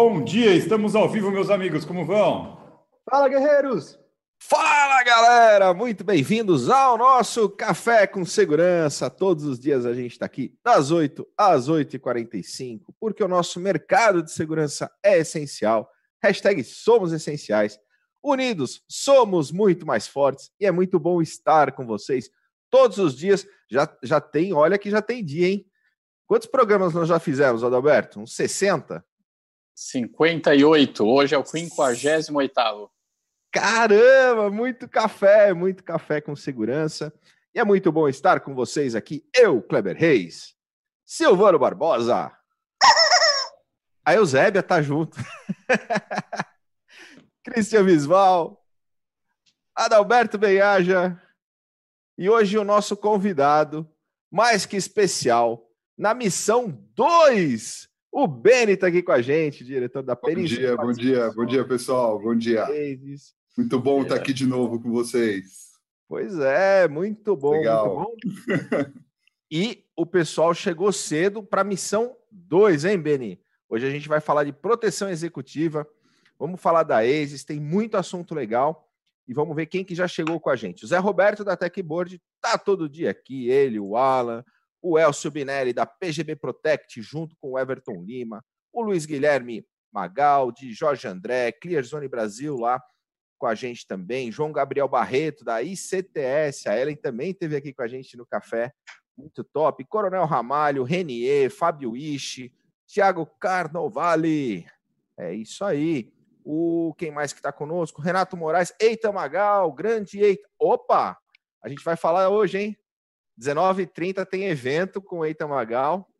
Bom dia, estamos ao vivo, meus amigos, como vão? Fala, guerreiros! Fala, galera! Muito bem-vindos ao nosso Café com Segurança. Todos os dias a gente está aqui das 8 às 8h45, porque o nosso mercado de segurança é essencial. Hashtag somos essenciais. Unidos, somos muito mais fortes e é muito bom estar com vocês todos os dias. Já, já tem, olha que já tem dia, hein? Quantos programas nós já fizemos, Adalberto? Uns 60? 58. Hoje é o 58 Caramba, muito café, muito café com segurança. E é muito bom estar com vocês aqui. Eu, Kleber Reis, Silvano Barbosa. A Eusébia tá junto. Cristian Visval, Adalberto Benhaja. E hoje o nosso convidado, mais que especial, na missão 2. O Beni está aqui com a gente, diretor da Perícia. Bom dia, bom dia, bom dia, pessoal. Bom dia. Muito bom estar aqui de novo com vocês. Pois é, muito bom. Legal. Muito bom. e o pessoal chegou cedo para a missão 2, hein, Beni? Hoje a gente vai falar de proteção executiva, vamos falar da ESIS, tem muito assunto legal e vamos ver quem que já chegou com a gente. O Zé Roberto da Techboard tá todo dia aqui, ele, o Alan, o Elcio Binelli da PGB Protect, junto com o Everton Lima, o Luiz Guilherme Magaldi, Jorge André, Clearzone Brasil lá com a gente também, João Gabriel Barreto da ICTS, a Ellen também esteve aqui com a gente no café, muito top, Coronel Ramalho, Renier, Fábio Ishi, Thiago Carnovale, é isso aí. O quem mais que está conosco? Renato Moraes, Eita Magal, grande Eita. Opa! A gente vai falar hoje, hein? 19h30 tem evento com Eita Magal.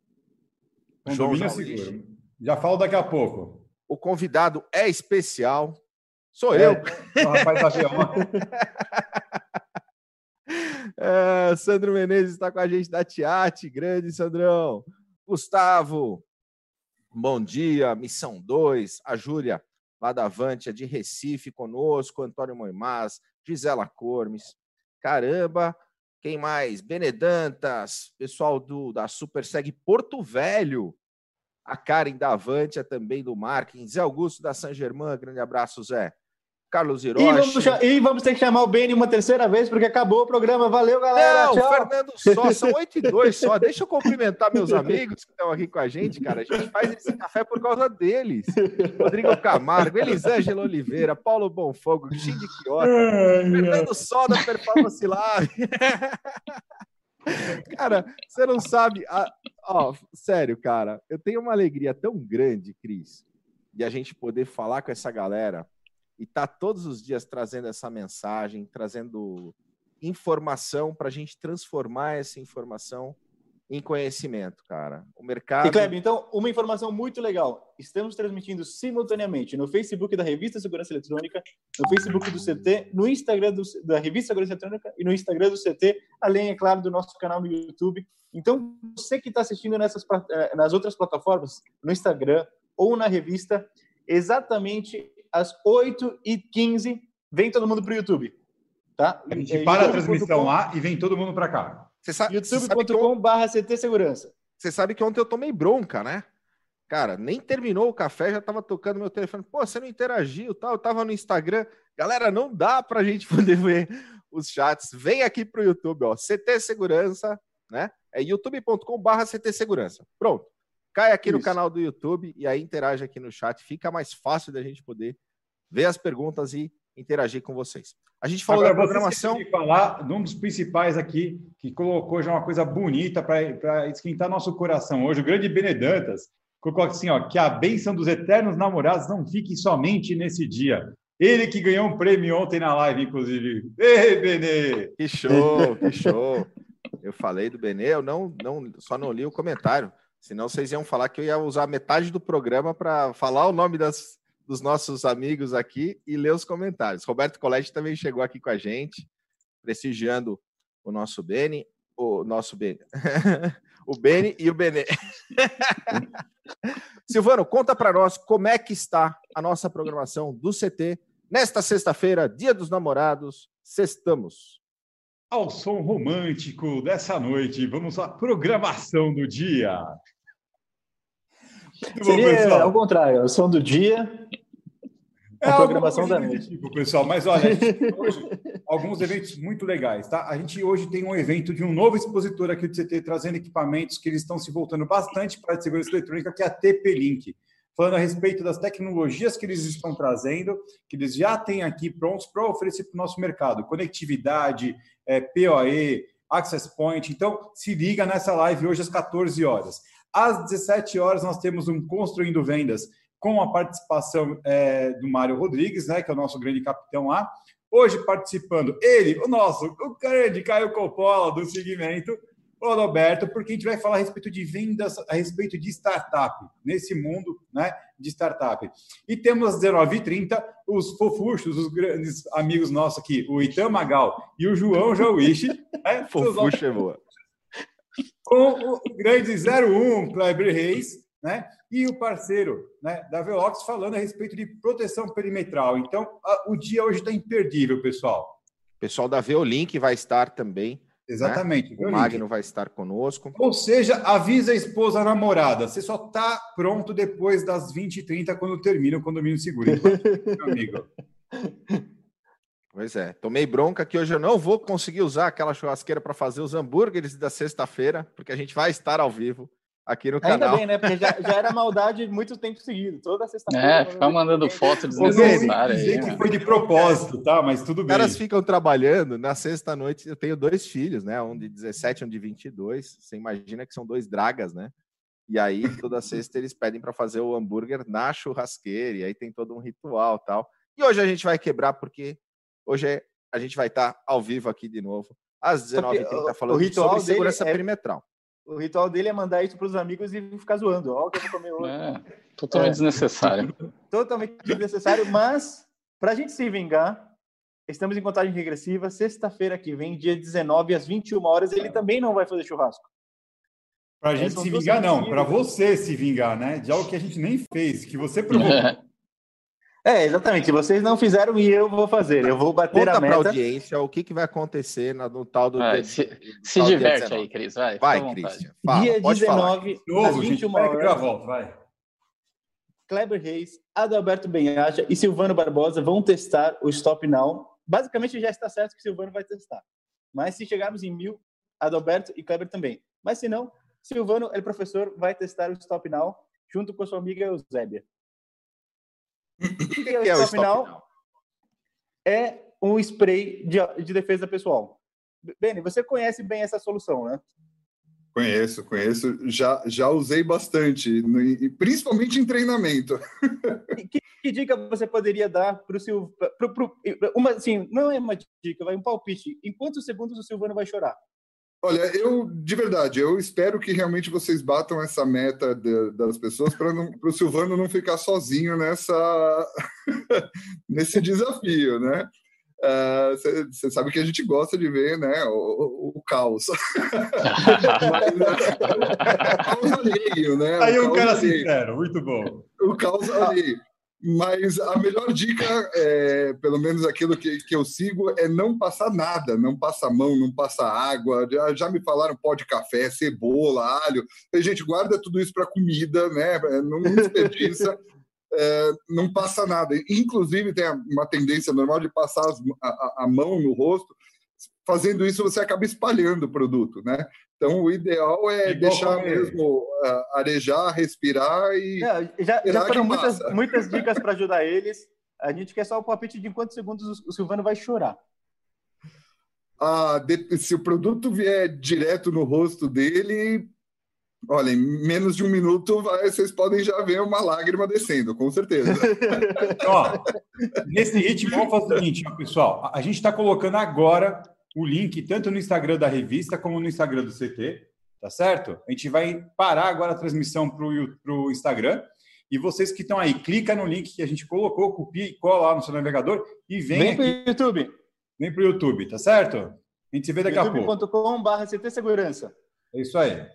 João seguro. Já falo daqui a pouco. O convidado é especial. Sou é, eu. O rapaz avião. é, Sandro Menezes está com a gente da Tiate. Grande, Sandrão. Gustavo, bom dia. Missão 2. A Júlia, lá da Avantia, de Recife, conosco. Antônio Moimás, Gisela Cormes. Caramba, quem mais? Benedantas, pessoal do da Super Seg Porto Velho, a Karen da Avantia também do Marketing, Zé Augusto da San Germain, grande abraço, Zé. Carlos Hiroshi. E vamos, e vamos, ter que chamar o Beni uma terceira vez, porque acabou o programa. Valeu, galera. Não, Tchau. Fernando só, são 8 e 2 só. Deixa eu cumprimentar meus amigos que estão aqui com a gente, cara. A gente faz esse café por causa deles. Rodrigo Camargo, Elisângela Oliveira, Paulo Bonfogo, Xinde Quiota, Fernando Só da Performance Lab. cara, você não sabe. A... Ó, sério, cara, eu tenho uma alegria tão grande, Cris, de a gente poder falar com essa galera e tá todos os dias trazendo essa mensagem, trazendo informação para a gente transformar essa informação em conhecimento, cara. O mercado. E Kleber, então, uma informação muito legal. Estamos transmitindo simultaneamente no Facebook da Revista Segurança Eletrônica, no Facebook do CT, no Instagram do, da Revista Segurança Eletrônica e no Instagram do CT, além, é claro, do nosso canal no YouTube. Então, você que está assistindo nessas, eh, nas outras plataformas, no Instagram ou na revista, exatamente às 8h15, vem todo mundo para o YouTube. Tá? A gente para a transmissão lá e vem todo mundo para cá. youtube.com.br CT Segurança. Você sabe que ontem eu tomei bronca, né? Cara, nem terminou o café, já tava tocando meu telefone. Pô, você não interagiu, tal. Eu tava no Instagram. Galera, não dá pra gente poder ver os chats. Vem aqui pro YouTube, ó. CT Segurança, né? É youtube.com/barra CT Segurança. Pronto. Cai aqui Isso. no canal do YouTube e aí interage aqui no chat. Fica mais fácil da gente poder ver as perguntas e interagir com vocês. A gente falou Agora, da programação. De falar de um dos principais aqui, que colocou já uma coisa bonita para esquentar nosso coração hoje, o grande Benedantas. Colocou assim, ó, que a bênção dos eternos namorados não fique somente nesse dia. Ele que ganhou um prêmio ontem na live, inclusive. Ei, Benê! Que show, que show. Eu falei do Benê, eu não, não, só não li o comentário. Senão vocês iam falar que eu ia usar metade do programa para falar o nome das, dos nossos amigos aqui e ler os comentários. Roberto Colete também chegou aqui com a gente, prestigiando o nosso Beni, o nosso Beni, o Beni e o Benê. Silvano, conta para nós como é que está a nossa programação do CT nesta sexta-feira, Dia dos Namorados. Sextamos. Ao som romântico dessa noite, vamos à programação do dia. Seria ao contrário, o som do dia é a programação da noite. Tipo, pessoal, mas olha, hoje, alguns eventos muito legais, tá? A gente hoje tem um evento de um novo expositor aqui do CT trazendo equipamentos que eles estão se voltando bastante para a segurança eletrônica, que é a TP-Link. Falando a respeito das tecnologias que eles estão trazendo, que eles já têm aqui prontos para oferecer para o nosso mercado. Conectividade, é, PoE, Access Point. Então, se liga nessa live hoje às 14 horas. Às 17 horas, nós temos um Construindo Vendas com a participação é, do Mário Rodrigues, né, que é o nosso grande capitão lá. Hoje participando ele, o nosso, o grande Caio Coppola do segmento, o Roberto, porque a gente vai falar a respeito de vendas, a respeito de startup, nesse mundo né, de startup. E temos às 19h30 os fofuchos, os grandes amigos nossos aqui, o Itam Magal e o João Jauichi. Né, Fofucho é boa. Com o grande 01, Kleber Reis, né? E o parceiro né, da Velox falando a respeito de proteção perimetral. Então, a, o dia hoje está imperdível, pessoal. O pessoal da Veolink vai estar também. Né? Exatamente. Né? O Magno vai estar conosco. Ou seja, avisa a esposa a namorada. Você só está pronto depois das 20h30, quando termina o condomínio seguro. meu amigo. Pois é, tomei bronca que hoje eu não vou conseguir usar aquela churrasqueira para fazer os hambúrgueres da sexta-feira, porque a gente vai estar ao vivo aqui no canal. Ainda bem, né? Porque já, já era maldade muito tempo seguido, toda sexta-feira. É, ficar mandando foto desnecessária. Dizer que foi de propósito, tá? Mas tudo bem. Os caras ficam trabalhando, na sexta-noite eu tenho dois filhos, né? Um de 17 e um de 22. Você imagina que são dois dragas, né? E aí, toda sexta eles pedem para fazer o hambúrguer na churrasqueira, e aí tem todo um ritual tal. E hoje a gente vai quebrar, porque hoje é, a gente vai estar tá ao vivo aqui de novo, às 19h30, falando o ritual sobre segurança é... perimetral o ritual dele é mandar isso para os amigos e ficar zoando. Olha o que eu vou comer hoje. É, totalmente é. desnecessário. Totalmente desnecessário, mas para a gente se vingar, estamos em contagem regressiva. Sexta-feira que vem, dia 19, às 21 horas, ele também não vai fazer churrasco. Para a gente é, se vingar, não. Para você se vingar, né? De algo que a gente nem fez, que você provocou. É, exatamente. Vocês não fizeram e eu vou fazer. Eu vou bater Conta a meta. Conta audiência o que, que vai acontecer no, no tal do... Ah, se, se diverte aí, Cris. Vai, vai Cristian. Dia 19, Novo, às 21 horas. Já volto, vai. Kleber Reis, Adalberto Benhaja e Silvano Barbosa vão testar o Stop Now. Basicamente, já está certo que Silvano vai testar. Mas se chegarmos em mil, Adalberto e Kleber também. Mas se não, Silvano, ele professor, vai testar o Stop Now junto com a sua amiga Eusébia. O que, é o, stop, final? É um spray de, de defesa pessoal. Beni, você conhece bem essa solução, né? Conheço, conheço. Já, já usei bastante, principalmente em treinamento. Que, que dica você poderia dar para o Silvano? Uma, assim, não é uma dica, vai um palpite. Em quantos segundos o Silvano vai chorar? Olha, eu, de verdade, eu espero que realmente vocês batam essa meta de, das pessoas para o Silvano não ficar sozinho nessa, nesse desafio, né? Você uh, sabe que a gente gosta de ver né, o, o, o caos. Mas, é, caos alheio, né? Aí o, o cara alheio. sincero, muito bom. O caos alheio. Mas a melhor dica, é, pelo menos aquilo que, que eu sigo, é não passar nada, não passa mão, não passa água. Já, já me falaram pó de café, cebola, alho. A gente guarda tudo isso para comida, né? É, não desperdiça, é, não passa nada. Inclusive, tem uma tendência normal de passar as, a, a mão no rosto. Fazendo isso, você acaba espalhando o produto, né? Então, o ideal é Igual deixar mesmo uh, arejar, respirar e. Não, já, já foram muitas, muitas dicas para ajudar eles. A gente quer só o palpite de quantos segundos o Silvano vai chorar. Ah, de, se o produto vier direto no rosto dele, olha, em menos de um minuto vai, vocês podem já ver uma lágrima descendo, com certeza. Ó, nesse ritmo, vamos fazer o seguinte, pessoal. A gente está colocando agora o link tanto no Instagram da revista como no Instagram do CT, tá certo? A gente vai parar agora a transmissão para o Instagram. E vocês que estão aí, clica no link que a gente colocou, copia e cola lá no seu navegador e vem, vem para o YouTube. Vem para o YouTube, tá certo? A gente se vê daqui a pouco. youtube.com.br CT Segurança. É isso aí.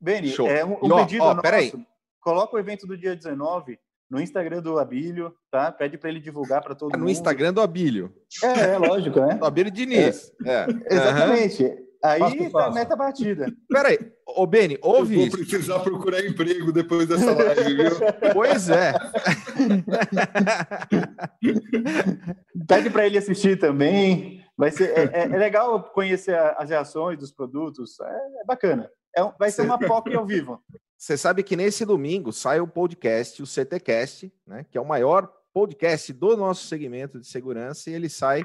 Beni, é um, um pedido ó, nosso. Coloca o evento do dia 19 no Instagram do Abílio, tá? Pede para ele divulgar para todo é no mundo. No Instagram do Abílio. É, é lógico, né? Do Abílio Diniz. É. é. Exatamente. Uhum. Aí tá a meta batida. Peraí, Ô, Beni, ouve Eu vou isso. precisar procurar emprego depois dessa live, viu? Pois é. Pede para ele assistir também. Vai ser, é, é, é, legal conhecer as reações dos produtos. É, é bacana. É, vai ser uma POC ao vivo. Você sabe que nesse domingo sai o podcast, o CTcast, né, que é o maior podcast do nosso segmento de segurança, e ele sai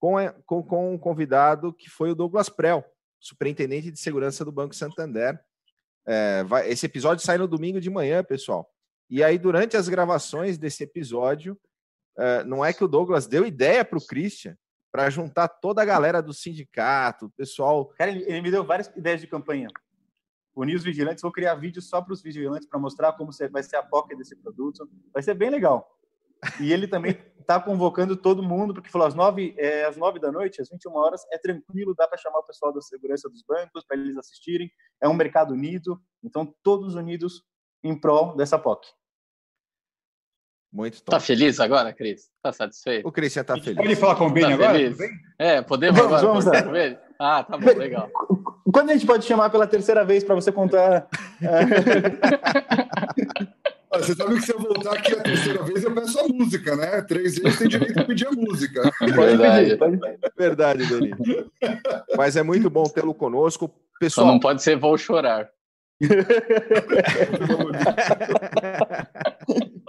com, com, com um convidado que foi o Douglas Prel, superintendente de segurança do Banco Santander. É, vai, esse episódio sai no domingo de manhã, pessoal. E aí, durante as gravações desse episódio, é, não é que o Douglas deu ideia para o Christian para juntar toda a galera do sindicato, o pessoal. Cara, ele, ele, me deu várias ideias de campanha. Unir os vigilantes, vou criar vídeos só para os vigilantes para mostrar como vai ser a POC desse produto. Vai ser bem legal. E ele também está convocando todo mundo, porque falou às nove, é, às nove da noite, às 21 horas, é tranquilo, dá para chamar o pessoal da segurança dos bancos para eles assistirem. É um mercado unido, então todos unidos em prol dessa POC. Muito top. Tá feliz agora, Cris? Tá satisfeito? O Cris já tá feliz. Pode falar com o Ben tá agora? Feliz? É, podemos vamos, agora. Vamos lá. Ah, tá bom, legal. Quando a gente pode chamar pela terceira vez para você contar? Você sabe que se eu voltar aqui a terceira vez, eu peço a música, né? Três vezes tem direito a pedir a música. Verdade. Verdade, Dani. Mas é muito bom tê-lo conosco. Pessoal, Só não pode ser vou chorar.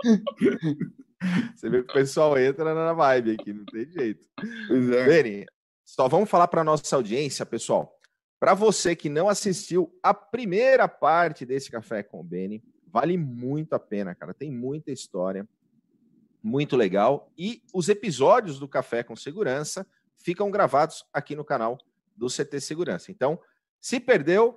Você vê que o pessoal entra na vibe aqui, não tem jeito. É. Beni, só vamos falar para nossa audiência, pessoal. Para você que não assistiu a primeira parte desse Café com o Beni, Vale muito a pena, cara. Tem muita história, muito legal. E os episódios do Café com Segurança ficam gravados aqui no canal do CT Segurança. Então, se perdeu,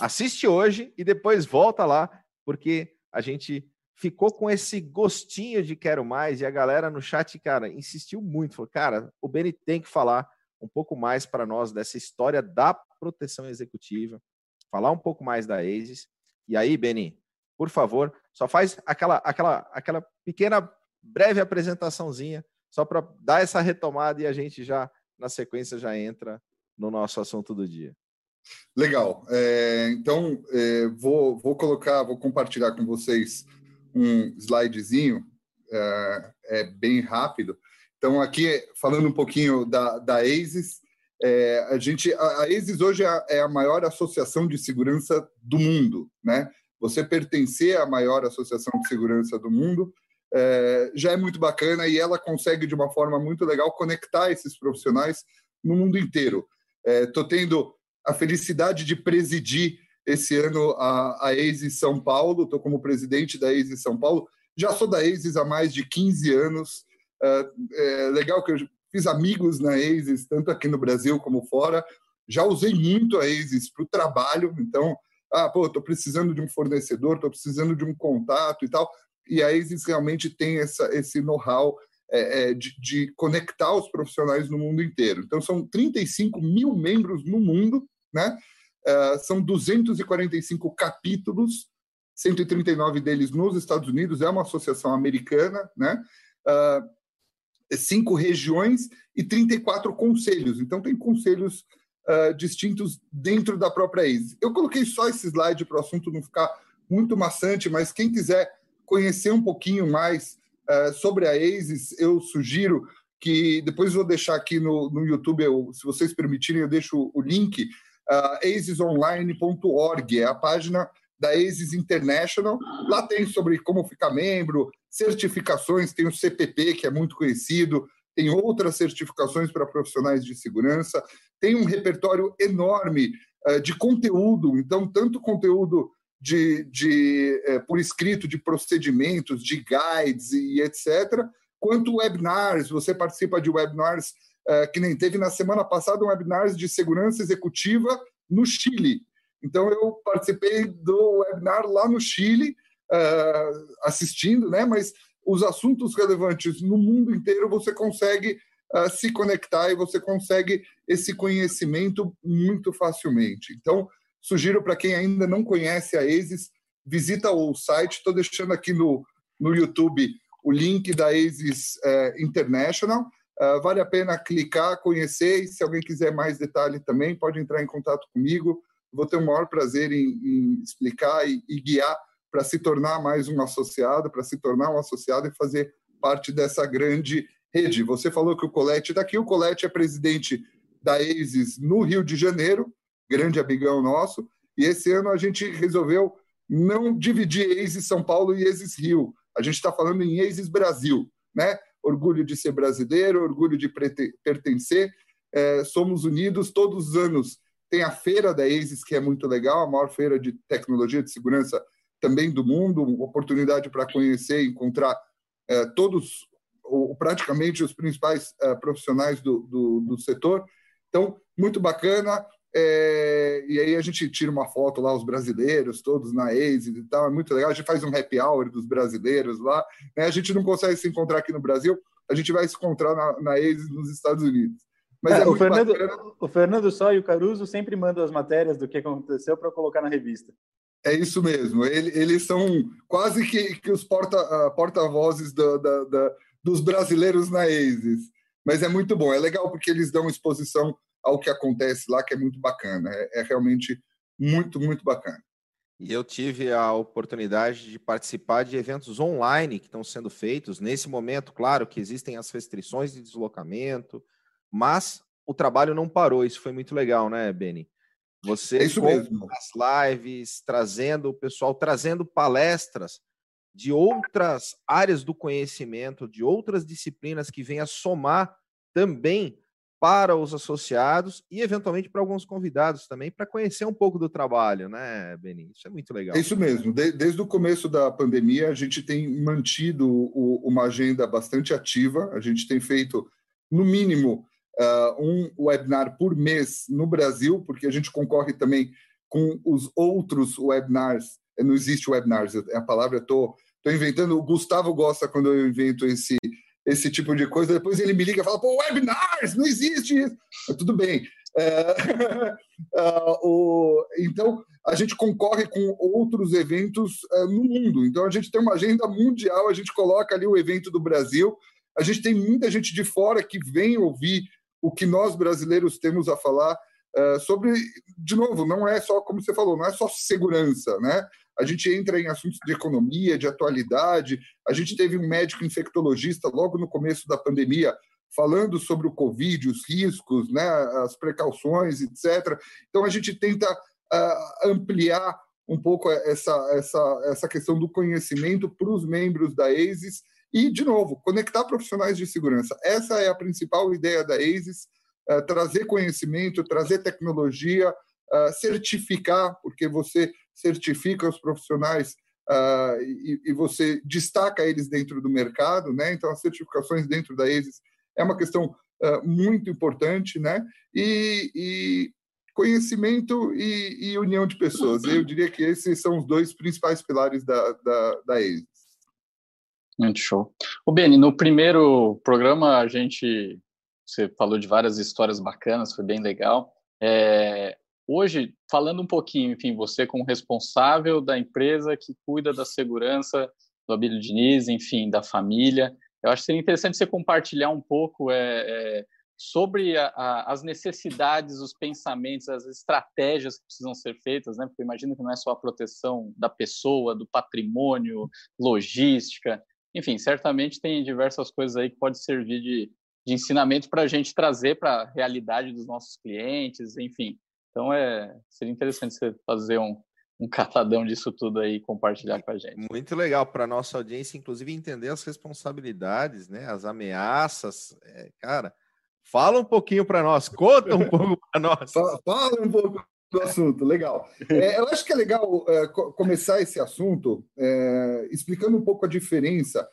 assiste hoje e depois volta lá, porque a gente ficou com esse gostinho de quero mais e a galera no chat, cara, insistiu muito. Falou, cara, o Beni tem que falar um pouco mais para nós dessa história da proteção executiva, falar um pouco mais da ASIS. E aí, Beni, por favor, só faz aquela, aquela, aquela pequena, breve apresentaçãozinha, só para dar essa retomada e a gente já, na sequência, já entra no nosso assunto do dia. Legal. É, então, é, vou, vou colocar, vou compartilhar com vocês um slidezinho, é, é bem rápido. Então, aqui, falando um pouquinho da, da ASIS, é, a gente, a, a ASIS hoje é a, é a maior associação de segurança do mundo, né? você pertencer à maior associação de segurança do mundo é, já é muito bacana e ela consegue, de uma forma muito legal, conectar esses profissionais no mundo inteiro. Estou é, tendo a felicidade de presidir esse ano a, a ASIS São Paulo, estou como presidente da ASIS São Paulo, já sou da ASIS há mais de 15 anos. É, é legal que eu fiz amigos na ASIS, tanto aqui no Brasil como fora. Já usei muito a ASIS para o trabalho, então ah, pô, estou precisando de um fornecedor, estou precisando de um contato e tal. E a Isis realmente tem essa, esse know-how é, é, de, de, conectar os profissionais no mundo inteiro. Então, são 35 mil membros no mundo, né? Uh, são 245 capítulos, 139 deles nos Estados Unidos, é uma associação americana, né? Uh, cinco regiões e 34 conselhos. Então, tem conselhos uh, distintos dentro da própria ASIS. Eu coloquei só esse slide para o assunto não ficar muito maçante, mas quem quiser conhecer um pouquinho mais sobre a ASIS, eu sugiro que depois vou deixar aqui no, no YouTube, eu, se vocês permitirem, eu deixo o link, uh, asisonline.org, é a página da ASIS International. Lá tem sobre como ficar membro, certificações, tem o CPP, que é muito conhecido, tem outras certificações para profissionais de segurança, tem um repertório enorme uh, de conteúdo, então, tanto conteúdo de, de uh, por escrito de procedimentos, de guides e etc., quanto webinars. Você participa de webinars, uh, que nem teve na semana passada um webinar de segurança executiva no Chile. Então, eu participei do webinar lá no Chile, assistindo, né? mas os assuntos relevantes no mundo inteiro, você consegue uh, se conectar e você consegue esse conhecimento muito facilmente. Então, sugiro para quem ainda não conhece a ASIS, visita o site, estou deixando aqui no, no YouTube o link da ASIS uh, International. Uh, vale a pena clicar, conhecer, e se alguém quiser mais detalhe também, pode entrar em contato comigo. vou ter o maior prazer em, em explicar e, e guiar para se tornar mais um associado, para se tornar um associado e fazer parte dessa grande rede. Você falou que o Colete está aqui, o Colete é presidente da ASIS no Rio de Janeiro, grande amigão nosso, e esse ano a gente resolveu não dividir ASIS São Paulo e ASIS Rio. A gente está falando em ASIS Brasil, né? Orgulho de ser brasileiro, orgulho de pertencer. É, somos unidos todos os anos. Tem a feira da ASIS, que é muito legal, a maior feira de tecnologia de segurança também do mundo, oportunidade para conhecer e encontrar é, todos, ou praticamente os principais é, profissionais do, do, do, setor. Então, muito bacana. É, e aí a gente tira uma foto lá, os brasileiros, todos na ASIS e tal, é muito legal. A gente faz um happy hour dos brasileiros lá. Né? A gente não consegue se encontrar aqui no Brasil, a gente vai se encontrar na, na ASIS nos Estados Unidos. Mas é, é o, Fernando, o Fernando Só e o Caruso sempre mandam as matérias do que aconteceu para colocar na revista. É isso mesmo. Ele, eles são quase que, que os porta, uh, porta-vozes da, da, da, dos brasileiros na ASIS. Mas é muito bom. É legal porque eles dão exposição ao que acontece lá, que é muito bacana. É, é realmente muito, muito bacana. E eu tive a oportunidade de participar de eventos online que estão sendo feitos. Nesse momento, claro que existem as restrições de deslocamento, mas o trabalho não parou. Isso foi muito legal, né, Beni? Você é isso mesmo. as lives, trazendo o pessoal, trazendo palestras de outras áreas do conhecimento, de outras disciplinas que venham a somar também para os associados e eventualmente para alguns convidados também para conhecer um pouco do trabalho, né, Benin? Isso é muito legal. É isso mesmo. De, desde o começo da pandemia, a gente tem mantido o, uma agenda bastante ativa. A gente tem feito, no mínimo, uh, um webinar por mês no Brasil, porque a gente concorre também com os outros webinars. Não existe webinars, é a palavra, estou inventando. O Gustavo gosta quando eu invento esse, esse tipo de coisa. Depois ele me liga e fala: pô, webinars, não existe isso. Mas tudo bem. uh, o, então, a gente concorre com outros eventos uh, no mundo. Então, a gente tem uma agenda mundial, a gente coloca ali o evento do Brasil. A gente tem muita gente de fora que vem ouvir o que nós brasileiros temos a falar uh, sobre, de novo, não é só, como você falou, não é só segurança, né? A gente entra em assuntos de economia, de atualidade. A gente teve um médico infectologista logo no começo da pandemia falando sobre o Covid, os riscos, né, as precauções, etc. Então, a gente tenta uh, ampliar um pouco essa, essa, essa questão do conhecimento para os membros da ASIS e, de novo, conectar profissionais de segurança. Essa é a principal ideia da ASIS, trazer conhecimento, trazer tecnologia, uh, certificar, porque você certifica os profissionais uh, e, você destaca eles dentro do mercado, né? Então, as certificações dentro da ASIS é uma questão muito importante, né? E, e conhecimento e, e, união de pessoas. Eu diria que esses são os dois principais pilares da, da, da ASIS. Muito show. O Beni, no primeiro programa a gente você falou de várias histórias bacanas, foi bem legal. É, hoje, falando um pouquinho, enfim, você como responsável da empresa que cuida da segurança do Abílio Diniz, enfim, da família, eu acho que seria interessante você compartilhar um pouco é, é, sobre a, a, as necessidades, os pensamentos, as estratégias que precisam ser feitas, né? Porque imagino que não é só a proteção da pessoa, do patrimônio, logística, enfim, certamente tem diversas coisas aí que pode servir de, de ensinamento para a gente trazer para a realidade dos nossos clientes, enfim. Então, é, seria interessante você fazer um, um catadão disso tudo aí e compartilhar com a gente. Muito legal para nossa audiência, inclusive, entender as responsabilidades, né? As ameaças. É, cara, fala um pouquinho para nós, conta um pouco para nós. Fala um pouco do assunto, legal. É, eu acho que é legal é, começar esse assunto é, explicando um pouco a diferença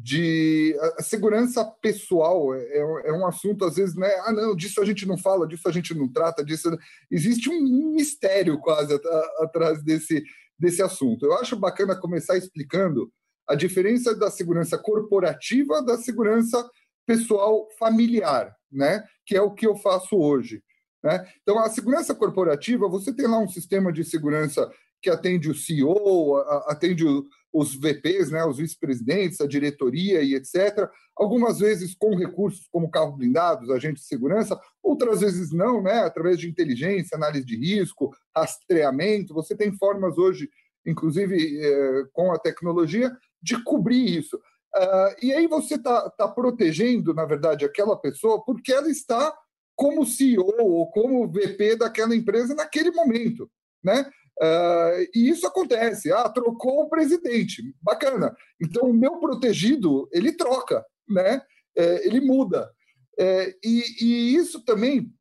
de a segurança pessoal é, é, um assunto às vezes né ah não disso a gente não fala disso a gente não trata disso existe um mistério quase atrás desse desse assunto eu acho bacana começar explicando a diferença da segurança corporativa da segurança pessoal familiar né que é o que eu faço hoje né? Então, a segurança corporativa, você tem lá um sistema de segurança que atende o CEO, atende os VPs, né, os vice-presidentes, a diretoria e etc. Algumas vezes com recursos como carro blindados, agentes de segurança, outras vezes não, né, através de inteligência, análise de risco, rastreamento. Você tem formas hoje, inclusive eh, com a tecnologia, de cobrir isso. Uh, e aí você está tá protegendo, na verdade, aquela pessoa porque ela está como CEO ou como VP daquela empresa naquele momento, né? Uh, e isso acontece. Ah, trocou o presidente, bacana. Então o meu protegido ele troca, né? É, ele muda. É, e, e, isso também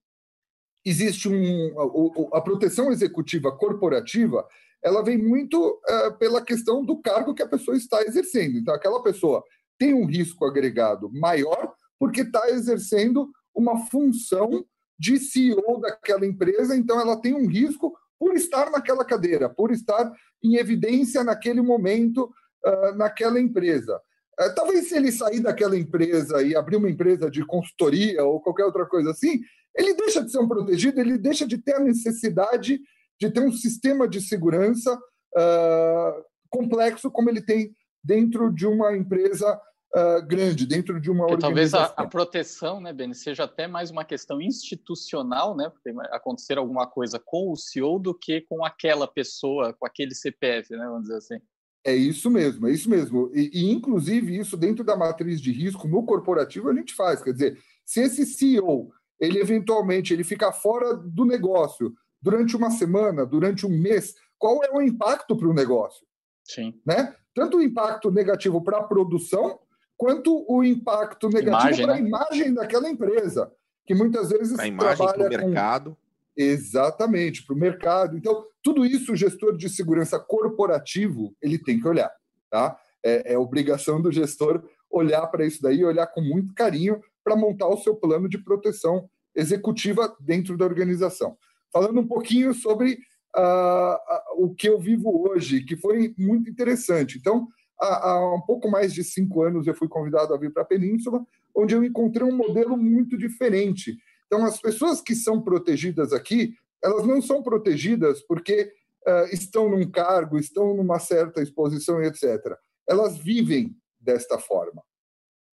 existe um a, a, proteção executiva corporativa. Ela vem muito uh, pela questão do cargo que a pessoa está exercendo. Então aquela pessoa tem um risco agregado maior porque está exercendo uma função de CEO daquela empresa, então ela tem um risco por estar naquela cadeira, por estar em evidência naquele momento, uh, naquela empresa. Uh, talvez se ele sair daquela empresa e abrir uma empresa de consultoria ou qualquer outra coisa assim, ele deixa de ser um protegido, ele deixa de ter a necessidade de ter um sistema de segurança uh, complexo como ele tem dentro de uma empresa uh, grande, dentro de uma Porque organização. Talvez a, a, proteção, né, Beni, seja até mais uma questão institucional, né, porque acontecer alguma coisa com o CEO do que com aquela pessoa, com aquele CPF, né, vamos dizer assim. É isso mesmo, é isso mesmo. E, e, inclusive, isso dentro da matriz de risco no corporativo a gente faz. Quer dizer, se esse CEO, ele eventualmente ele ficar fora do negócio durante uma semana, durante um mês, qual é o impacto para o negócio? Sim. Né? Tanto o impacto negativo para a produção, quanto o impacto negativo para a né? imagem daquela empresa, que muitas vezes a imagem para o mercado. Com... Exatamente, para o mercado. Então, tudo isso o gestor de segurança corporativo ele tem que olhar. Tá? É, é obrigação do gestor olhar para isso daí, olhar com muito carinho para montar o seu plano de proteção executiva dentro da organização. Falando um pouquinho sobre uh, o que eu vivo hoje, que foi muito interessante. Então, há, há um pouco mais de cinco anos eu fui convidado a vir para a Península, onde eu encontrei um modelo muito diferente. Então, as pessoas que são protegidas aqui, elas não são protegidas porque uh, estão num cargo, estão numa certa exposição, etc. Elas vivem desta forma,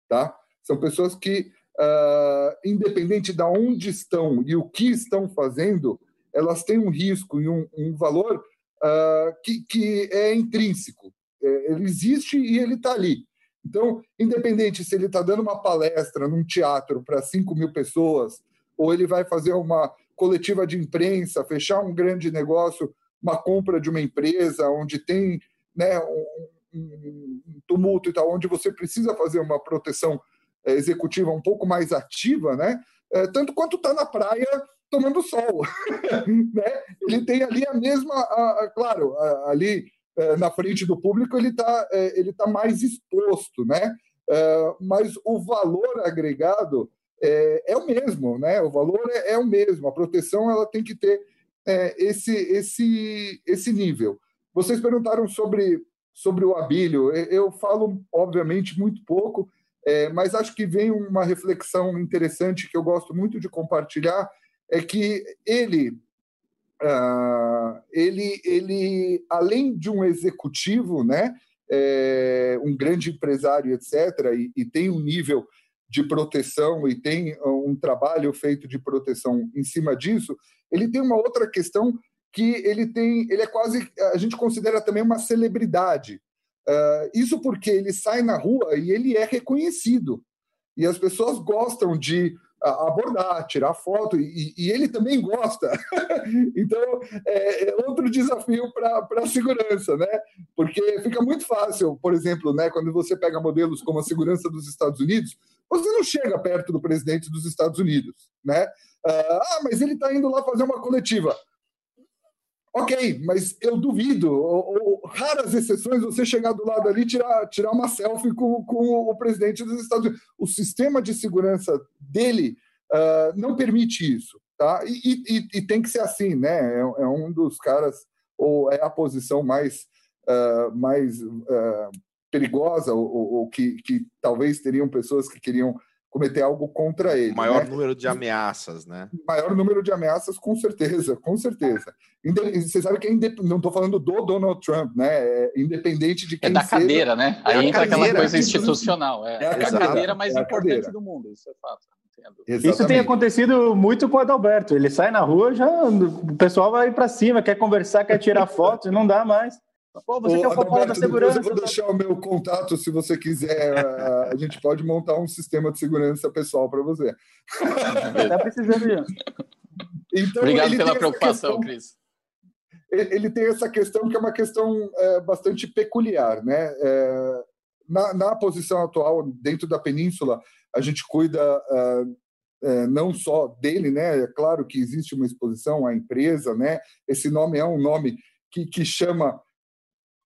tá? São pessoas que, uh, independente de onde estão e o que estão fazendo, elas têm um risco e um, um valor uh, que, que é intrínseco. É, ele existe e ele está ali. Então, independente se ele está dando uma palestra num teatro para 5 mil pessoas, ou ele vai fazer uma coletiva de imprensa, fechar um grande negócio, uma compra de uma empresa, onde tem né, um, um tumulto e tal, onde você precisa fazer uma proteção é, executiva um pouco mais ativa, né? É, tanto quanto está na praia tomando sol, né? Ele tem ali a mesma, a, a, claro, a, ali na frente do público, ele está é, ele tá mais exposto, né? É, mas o valor agregado é, é, o mesmo, né? O valor é, é, o mesmo. A proteção ela tem que ter esse, esse, esse nível. Vocês perguntaram sobre, sobre o Abílio. Eu falo, obviamente, muito pouco, mas acho que vem uma reflexão interessante que eu gosto muito de compartilhar, é que ele Uh, ele, ele, além de um executivo, né, é, um grande empresário, etc., e, e, tem um nível de proteção e tem um trabalho feito de proteção em cima disso, ele tem uma outra questão que ele tem, ele é quase, a gente considera também uma celebridade. Uh, isso porque ele sai na rua e ele é reconhecido. E as pessoas gostam de abordar, tirar foto, e, e ele também gosta. então, é, é, outro desafio para a segurança, né? Porque fica muito fácil, por exemplo, né, quando você pega modelos como a segurança dos Estados Unidos, você não chega perto do presidente dos Estados Unidos, né? Ah, mas ele está indo lá fazer uma coletiva. Ok, mas eu duvido, ou, ou, raras exceções, você chegar do lado ali e tirar, tirar uma selfie com, com o presidente dos Estados Unidos. O sistema de segurança dele uh, não permite isso. Tá? E, e, e, tem que ser assim, né? É, é, um dos caras, ou é a posição mais, uh, mais uh, perigosa, ou, ou que, que, talvez teriam pessoas que queriam cometer algo contra ele. Maior né? número de ameaças, né? Maior número de ameaças, com certeza, com certeza. Você sabe que é indep... não estou falando do Donald Trump, né? É independente de quem É da seja. cadeira, né? É a Aí entra aquela cadeira. coisa institucional. É, É a é cadeira. cadeira mais É a importante cadeira. do mundo, isso é fato. Entendo. Isso tem Exatamente. acontecido muito com o Adalberto. Ele sai na rua, já o pessoal vai para cima, quer conversar, quer tirar foto, não dá mais. Pô, você Ô, quer falar da segurança? Eu vou deixar o meu contato, se você quiser. A gente pode montar um sistema de segurança pessoal para você. Tá precisando de... Então, Obrigado ele pela tem essa preocupação, questão- Cris. ele ele tem essa questão que é uma questão é, bastante peculiar, né? É, na, na posição atual dentro da península, a gente cuida é, é, não só dele, né? É claro que existe uma exposição à empresa, né? Esse nome é um nome que, que chama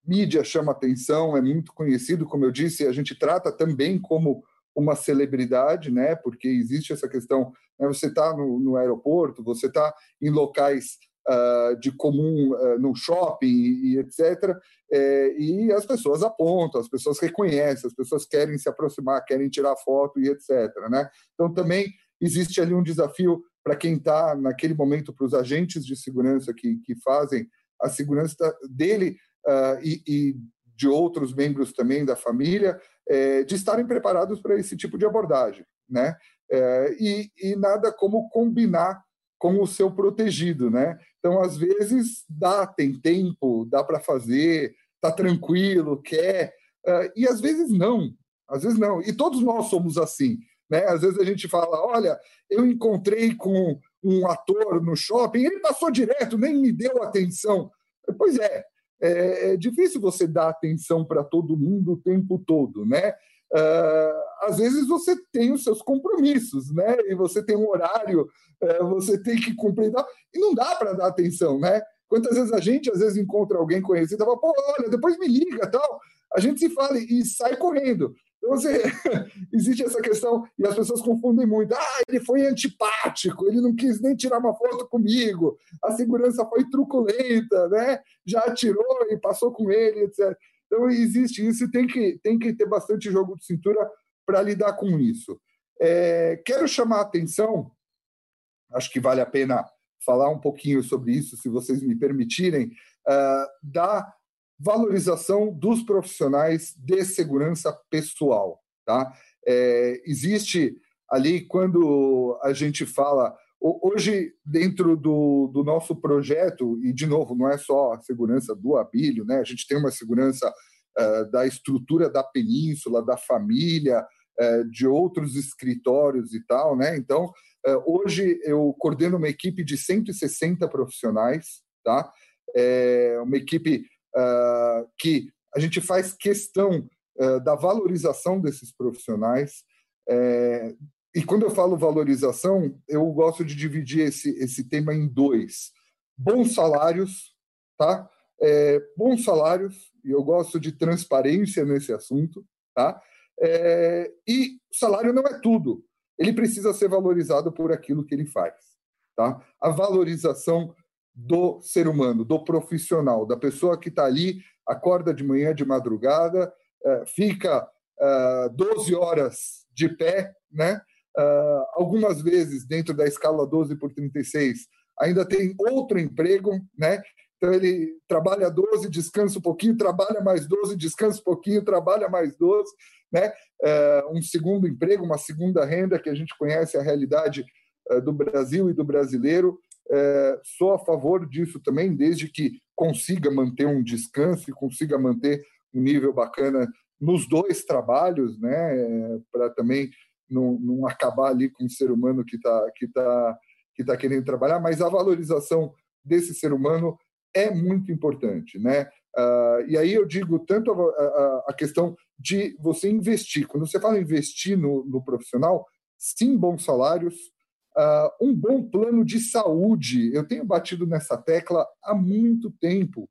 mídia, chama atenção, é muito conhecido, como eu disse, a gente trata também como uma celebridade, né? Porque existe essa questão, né? você está no, no aeroporto, você está em locais ah, de comum ah, no shopping e, e etc. É, e as pessoas apontam, as pessoas reconhecem, as pessoas querem se aproximar, querem tirar foto e etc. Né? Então também existe ali um desafio para quem está naquele momento, para os agentes de segurança que, que fazem a segurança dele ah, e, e de outros membros também da família, é, de estarem preparados para esse tipo de abordagem, né? É, e, e nada como combinar com o seu protegido, né? Então, às vezes, dá, tem tempo, dá para fazer, tá tranquilo, quer, ah, e às vezes não, às vezes não. E todos nós somos assim, né? Às vezes a gente fala, olha, eu encontrei com um ator no shopping, ele passou direto, nem me deu atenção. Pois é, é, é difícil você dar atenção para todo mundo o tempo todo, né? Uh, às vezes você tem os seus compromissos, né? E você tem um horário, uh, você tem que cumprir, e não dá para dar atenção, né? Quantas vezes a gente às vezes encontra alguém conhecido e fala, pô, olha, depois me liga, tal. A gente se fala e sai correndo. Então, você, existe essa questão, e as pessoas confundem muito. Ah, ele foi antipático, ele não quis nem tirar uma foto comigo, a segurança foi truculenta, né? já atirou e passou com ele, etc. Então, existe isso e tem que, tem que ter bastante jogo de cintura para lidar com isso. É, quero chamar a atenção, acho que vale a pena falar um pouquinho sobre isso, se vocês me permitirem, uh, da valorização dos profissionais de segurança pessoal. Tá? É, existe ali, quando a gente fala. Hoje, dentro do, do, nosso projeto, e de novo, não é só a segurança do Abílio, né? a gente tem uma segurança uh, da estrutura da península, da família, uh, de outros escritórios e tal. Né? Então, uh, hoje eu coordeno uma equipe de 160 profissionais, tá? É uma equipe Uh, que a gente faz questão uh, da valorização desses profissionais. É, e quando eu falo valorização, eu gosto de dividir esse, esse tema em dois: bons salários, tá? É, bons salários, e eu gosto de transparência nesse assunto, tá? É, e salário não é tudo. Ele precisa ser valorizado por aquilo que ele faz, tá? A valorização do ser humano, do profissional, da pessoa que está ali, acorda de manhã, de madrugada, fica 12 horas de pé, né? algumas vezes, dentro da escala 12 por 36, ainda tem outro emprego, né? Então ele trabalha 12, descansa um pouquinho, trabalha mais 12, descansa um pouquinho, trabalha mais 12, né? Um segundo emprego, uma segunda renda que a gente conhece a realidade do Brasil e do brasileiro. É, sou a favor disso também, desde que consiga manter um descanso e consiga manter um nível bacana nos dois trabalhos, né, para também não, não, acabar ali com o ser humano que está que tá, que tá querendo trabalhar, mas a valorização desse ser humano é muito importante, né? Uh, e aí eu digo tanto a, a, a, questão de você investir. Quando você fala investir no, no profissional, sim, bons salários, Uh, um bom plano de saúde. Eu tenho batido nessa tecla há muito tempo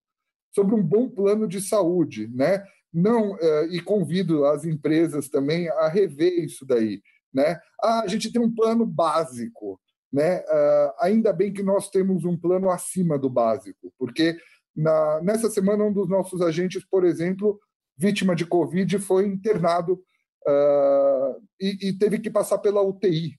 sobre um bom plano de saúde, né? Não uh, e convido as empresas também a rever isso daí, né? Ah, a gente tem um plano básico, né? Uh, ainda bem que nós temos um plano acima do básico, porque na, nessa semana um dos nossos agentes, por exemplo, vítima de Covid, foi internado uh, e, e, teve que passar pela UTI.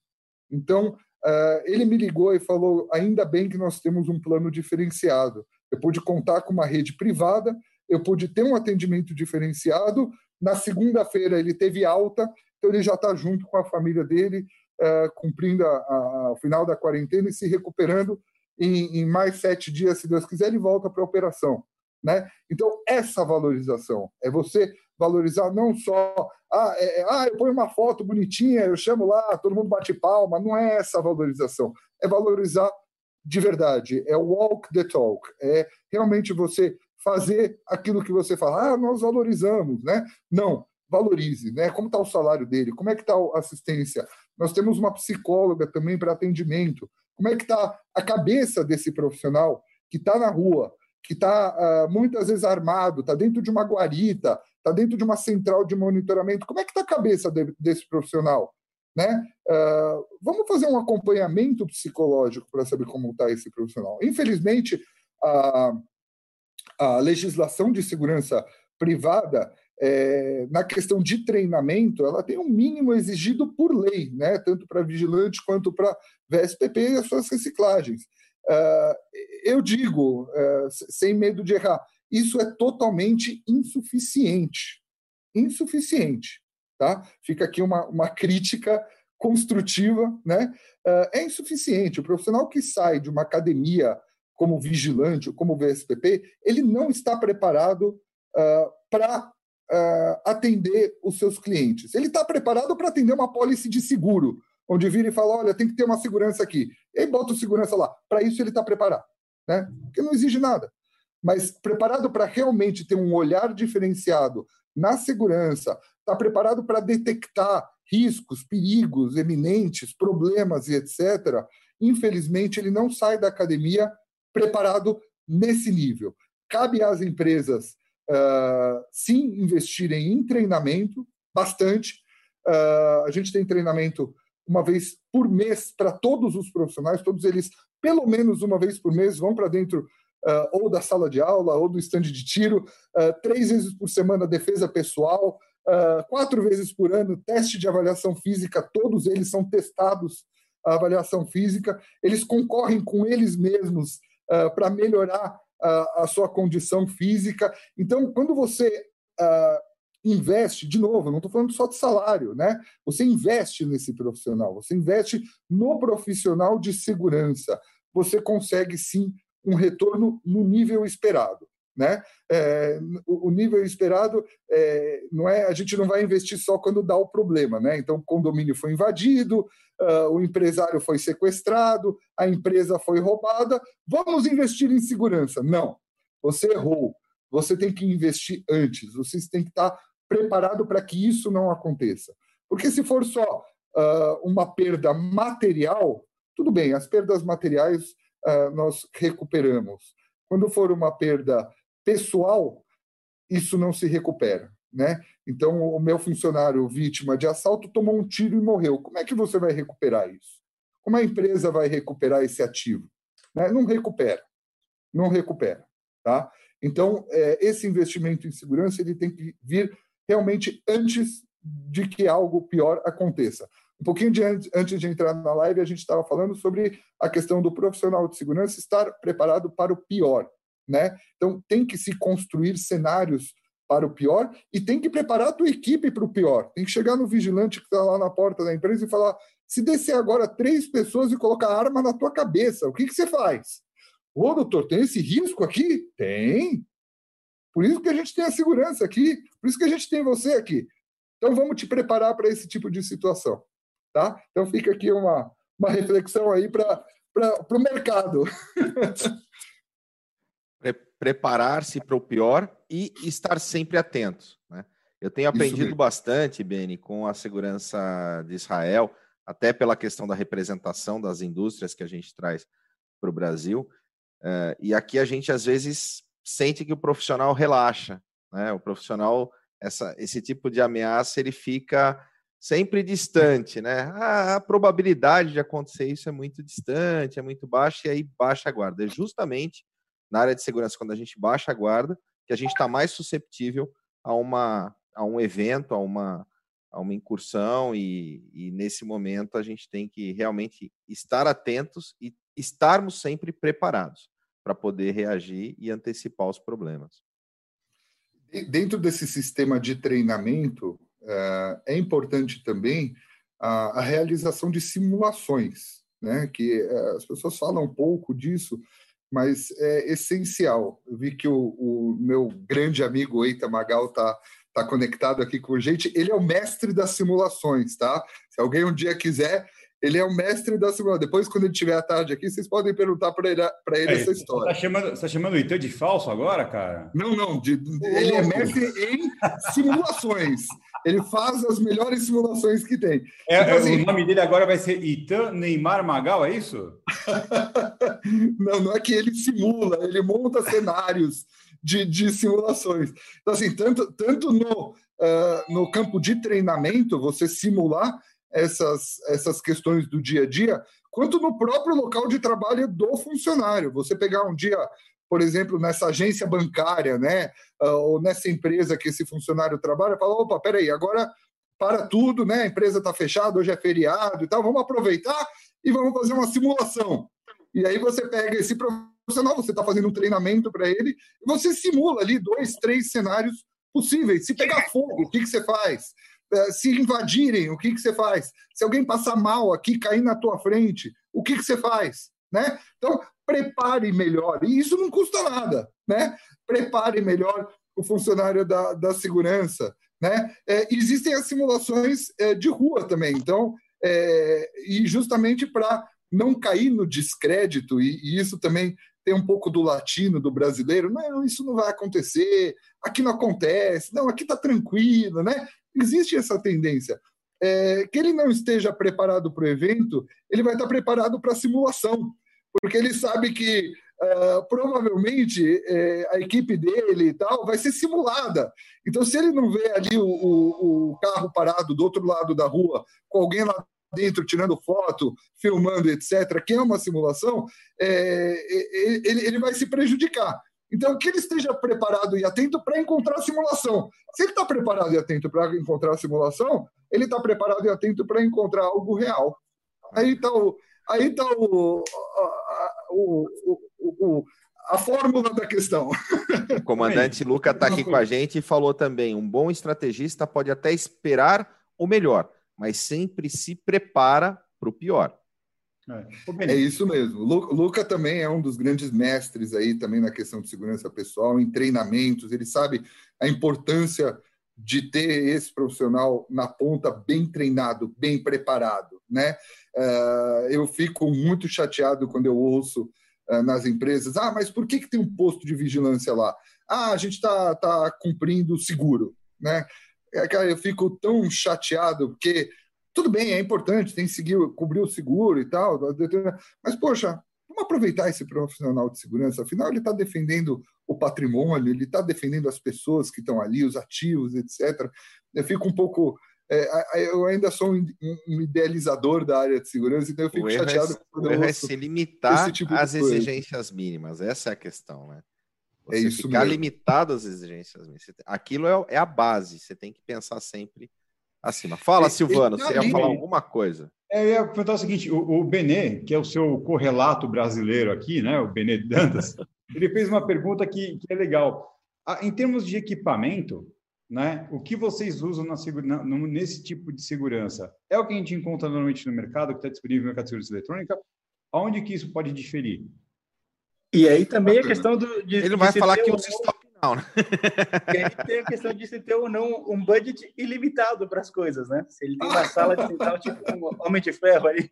Então, uh, ele me ligou e falou: ainda bem que nós temos um plano diferenciado. Eu pude contar com uma rede privada, eu pude ter um atendimento diferenciado. Na segunda-feira, ele teve alta, então ele já está junto com a família dele, uh, cumprindo o final da quarentena e se recuperando. Em, em mais sete dias, se Deus quiser, ele volta para a operação. Né? Então, essa valorização é você valorizar não só, ah, é, é, ah, eu ponho uma foto bonitinha, eu chamo lá, todo mundo bate palma, não é essa valorização, é valorizar de verdade, é walk the talk, é realmente você fazer aquilo que você fala, ah, nós valorizamos, né? Não, valorize, né? Como está o salário dele? Como é que está a assistência? Nós temos uma psicóloga também para atendimento. Como é que está a cabeça desse profissional que está na rua, que está uh, ah, muitas vezes armado, está dentro de uma guarita, está dentro de uma central de monitoramento? Como é que está a cabeça de, desse profissional? Né? Uh, vamos fazer um acompanhamento psicológico para saber como está esse profissional. Infelizmente, a, a legislação de segurança privada é, na questão de treinamento, ela tem um mínimo exigido por lei, né? tanto para vigilante quanto para VSPP e as suas reciclagens. Uh, eu digo, uh, sem medo de errar, isso é totalmente insuficiente. Insuficiente. Tá? Fica aqui uma, uma crítica construtiva. Né? Uh, é insuficiente. O profissional que sai de uma academia como vigilante, como VSPP, ele não está preparado para uh, atender os seus clientes. Ele está preparado para atender uma pólice de seguro, onde vira e fala: olha, tem que ter uma segurança aqui. E aí bota o segurança lá. Para isso ele está preparado, né? porque não exige nada. Mas preparado para realmente ter um olhar diferenciado na segurança, está preparado para detectar riscos, perigos eminentes, problemas e etc. Infelizmente, ele não sai da academia preparado nesse nível. Cabe às empresas uh, sim investirem em treinamento, bastante. Uh, a gente tem treinamento uma vez por mês para todos os profissionais, todos eles, pelo menos uma vez por mês, vão para dentro uh, ou da sala de aula ou do estande de tiro, três vezes por semana defesa pessoal, quatro vezes por ano teste de avaliação física, todos eles são testados a avaliação física, eles concorrem com eles mesmos para melhorar a, sua condição física. Então, quando você uh, investe, de novo, não estou falando só de salário, né? Você investe nesse profissional, você investe no profissional de segurança, você consegue sim um retorno no nível esperado. Né? É, o, nível esperado é, não é a gente não vai investir só quando dá o problema, né? Então o condomínio foi invadido, uh, o empresário foi sequestrado, a empresa foi roubada, vamos investir em segurança? Não, você errou. Você tem que investir antes. Você tem que estar preparado para que isso não aconteça. Porque se for só uh, uma perda material, tudo bem, as perdas materiais nós recuperamos. Quando for uma perda pessoal, isso não se recupera. Né? Então, o meu funcionário vítima de assalto tomou um tiro e morreu. Como é que você vai recuperar isso? Como a empresa vai recuperar esse ativo? Né? Não recupera. Não recupera. Tá? Então, é, esse investimento em segurança ele tem que vir realmente antes de que algo pior aconteça. Um pouquinho de antes, antes de entrar na live, a gente estava falando sobre a questão do profissional de segurança estar preparado para o pior. Né? Então, tem que se construir cenários para o pior e tem que preparar a tua equipe para o pior. Tem que chegar no vigilante que está lá na porta da empresa e falar: se descer agora três pessoas e colocar arma na tua cabeça, o que, que você faz? Ô, doutor, tem esse risco aqui? Tem. Por isso que a gente tem a segurança aqui, por isso que a gente tem você aqui. Então vamos te preparar para esse tipo de situação. Tá? Então fica aqui uma, uma reflexão aí para o mercado. preparar-se para o pior e estar sempre atento. Né? Eu tenho aprendido bastante, Beni, com a segurança de Israel, até pela questão da representação das indústrias que a gente traz para o Brasil. Uh, e aqui a gente, às vezes, sente que o profissional relaxa. Né? O profissional, essa, esse tipo de ameaça, ele fica sempre distante, né? Ah, a probabilidade de acontecer isso é muito distante, é muito baixa, e aí baixa a guarda. É justamente na área de segurança, quando a gente baixa a guarda, que a gente está mais susceptível a, uma, a um evento, a uma, a uma incursão e, e, nesse momento a gente tem que realmente estar atentos e estarmos sempre preparados para poder reagir e antecipar os problemas. Dentro desse sistema de treinamento, é importante também a, realização de simulações, né? que eh, as pessoas falam um pouco disso, mas é essencial. Eu vi que o, o meu grande amigo Eita Magal está tá conectado aqui com a gente. Ele é o mestre das simulações, tá? Se alguém um dia quiser, ele é o mestre da simulação. Depois, quando ele estiver à tarde aqui, vocês podem perguntar para ele, pra ele é, essa história. Você está chamando, tá chamando o Itã de falso agora, cara? Não, não. De, ele é mestre em simulações. Ele faz as melhores simulações que tem. É, então, assim, o nome dele agora vai ser Itan Neymar Magal, é isso? não, não é que ele simula, ele monta cenários de, de simulações. Então, assim, tanto, tanto no, uh, no campo de treinamento, você simular essas, essas questões do dia a dia, quanto no próprio local de trabalho do funcionário. Você pegar um dia, por exemplo, nessa agência bancária, né, ah, ou nessa empresa que esse funcionário trabalha, fala, opa, peraí, agora para tudo, né, a empresa está fechada, hoje é feriado e tal, vamos aproveitar e vamos fazer uma simulação. E aí você pega esse profissional, você está fazendo um treinamento para ele, e você simula ali dois, três cenários possíveis. Se pegar fogo, o que, que você faz? Eh, se invadirem, o que, que você faz? Se alguém passar mal aqui, cair na tua frente, o que, que você faz? Né? Então, prepare melhor. E isso não custa nada. Né? Prepare melhor o funcionário da, da segurança. Né? É, existem as simulações é, de rua também. Então, é, e justamente para não cair no descrédito, e, e, isso também tem um pouco do latino, do brasileiro, não, isso não vai acontecer, aqui não acontece, não, aqui está tranquilo, né? Existe essa tendência. É, que ele não esteja preparado para o evento, ele vai estar preparado para a simulação, porque ele sabe que uh, provavelmente uh, a equipe dele e tal vai ser simulada. Então, se ele não vê ali o, o, o carro parado do outro lado da rua, com alguém lá dentro tirando foto, filmando, etc., que é uma simulação, é, ele, ele vai se prejudicar. Então, que ele esteja preparado e atento para encontrar a simulação. Se ele está preparado e atento para encontrar a simulação, ele está preparado e atento para encontrar algo real. Aí está o, aí tá o, o, o, a fórmula da questão. O comandante Luca está aqui com a gente e falou também: um bom estrategista pode até esperar o melhor, mas sempre se prepara para o pior. É. é isso mesmo. O Luca também é um dos grandes mestres aí também na questão de segurança pessoal, em treinamentos. Ele sabe a importância de ter esse profissional na ponta bem treinado, bem preparado, né? Uh, eu fico muito chateado quando eu ouço uh, nas empresas, ah, mas por que, que tem um posto de vigilância lá? Ah, a gente está tá cumprindo o seguro, né? É, cara, eu fico tão chateado porque tudo bem, é importante, tem que seguir, cobrir o seguro e tal, mas, poxa, vamos aproveitar esse profissional de segurança, afinal, ele está defendendo o patrimônio, ele está defendendo as pessoas que estão ali, os ativos, etc. Eu fico um pouco. É, eu ainda sou um idealizador da área de segurança, então eu fico é chateado. É, o erro é se limitar tipo às exigências mínimas, essa é a questão, né? É você é isso ficar mesmo. limitado às exigências mínimas. Aquilo é, é a base, você tem que pensar sempre acima. Fala, Silvano, você ia falar alguma coisa. É, eu ia perguntar o seguinte: o, o Benê, que é o seu correlato brasileiro aqui, né, o Benê Dantas, ele fez uma pergunta que, que é legal. Ah, em termos de equipamento, né, o que vocês usam na, na, nesse tipo de segurança? É o que a gente encontra normalmente no mercado, que está disponível no mercado de segurança eletrônica? Aonde que isso pode diferir? E aí também a questão do. De, Ele vai falar que usa não, né? E aí tem a questão de se ter ou não um budget ilimitado para as coisas, né? Se ele tem uma sala de central tipo um Homem de Ferro ali.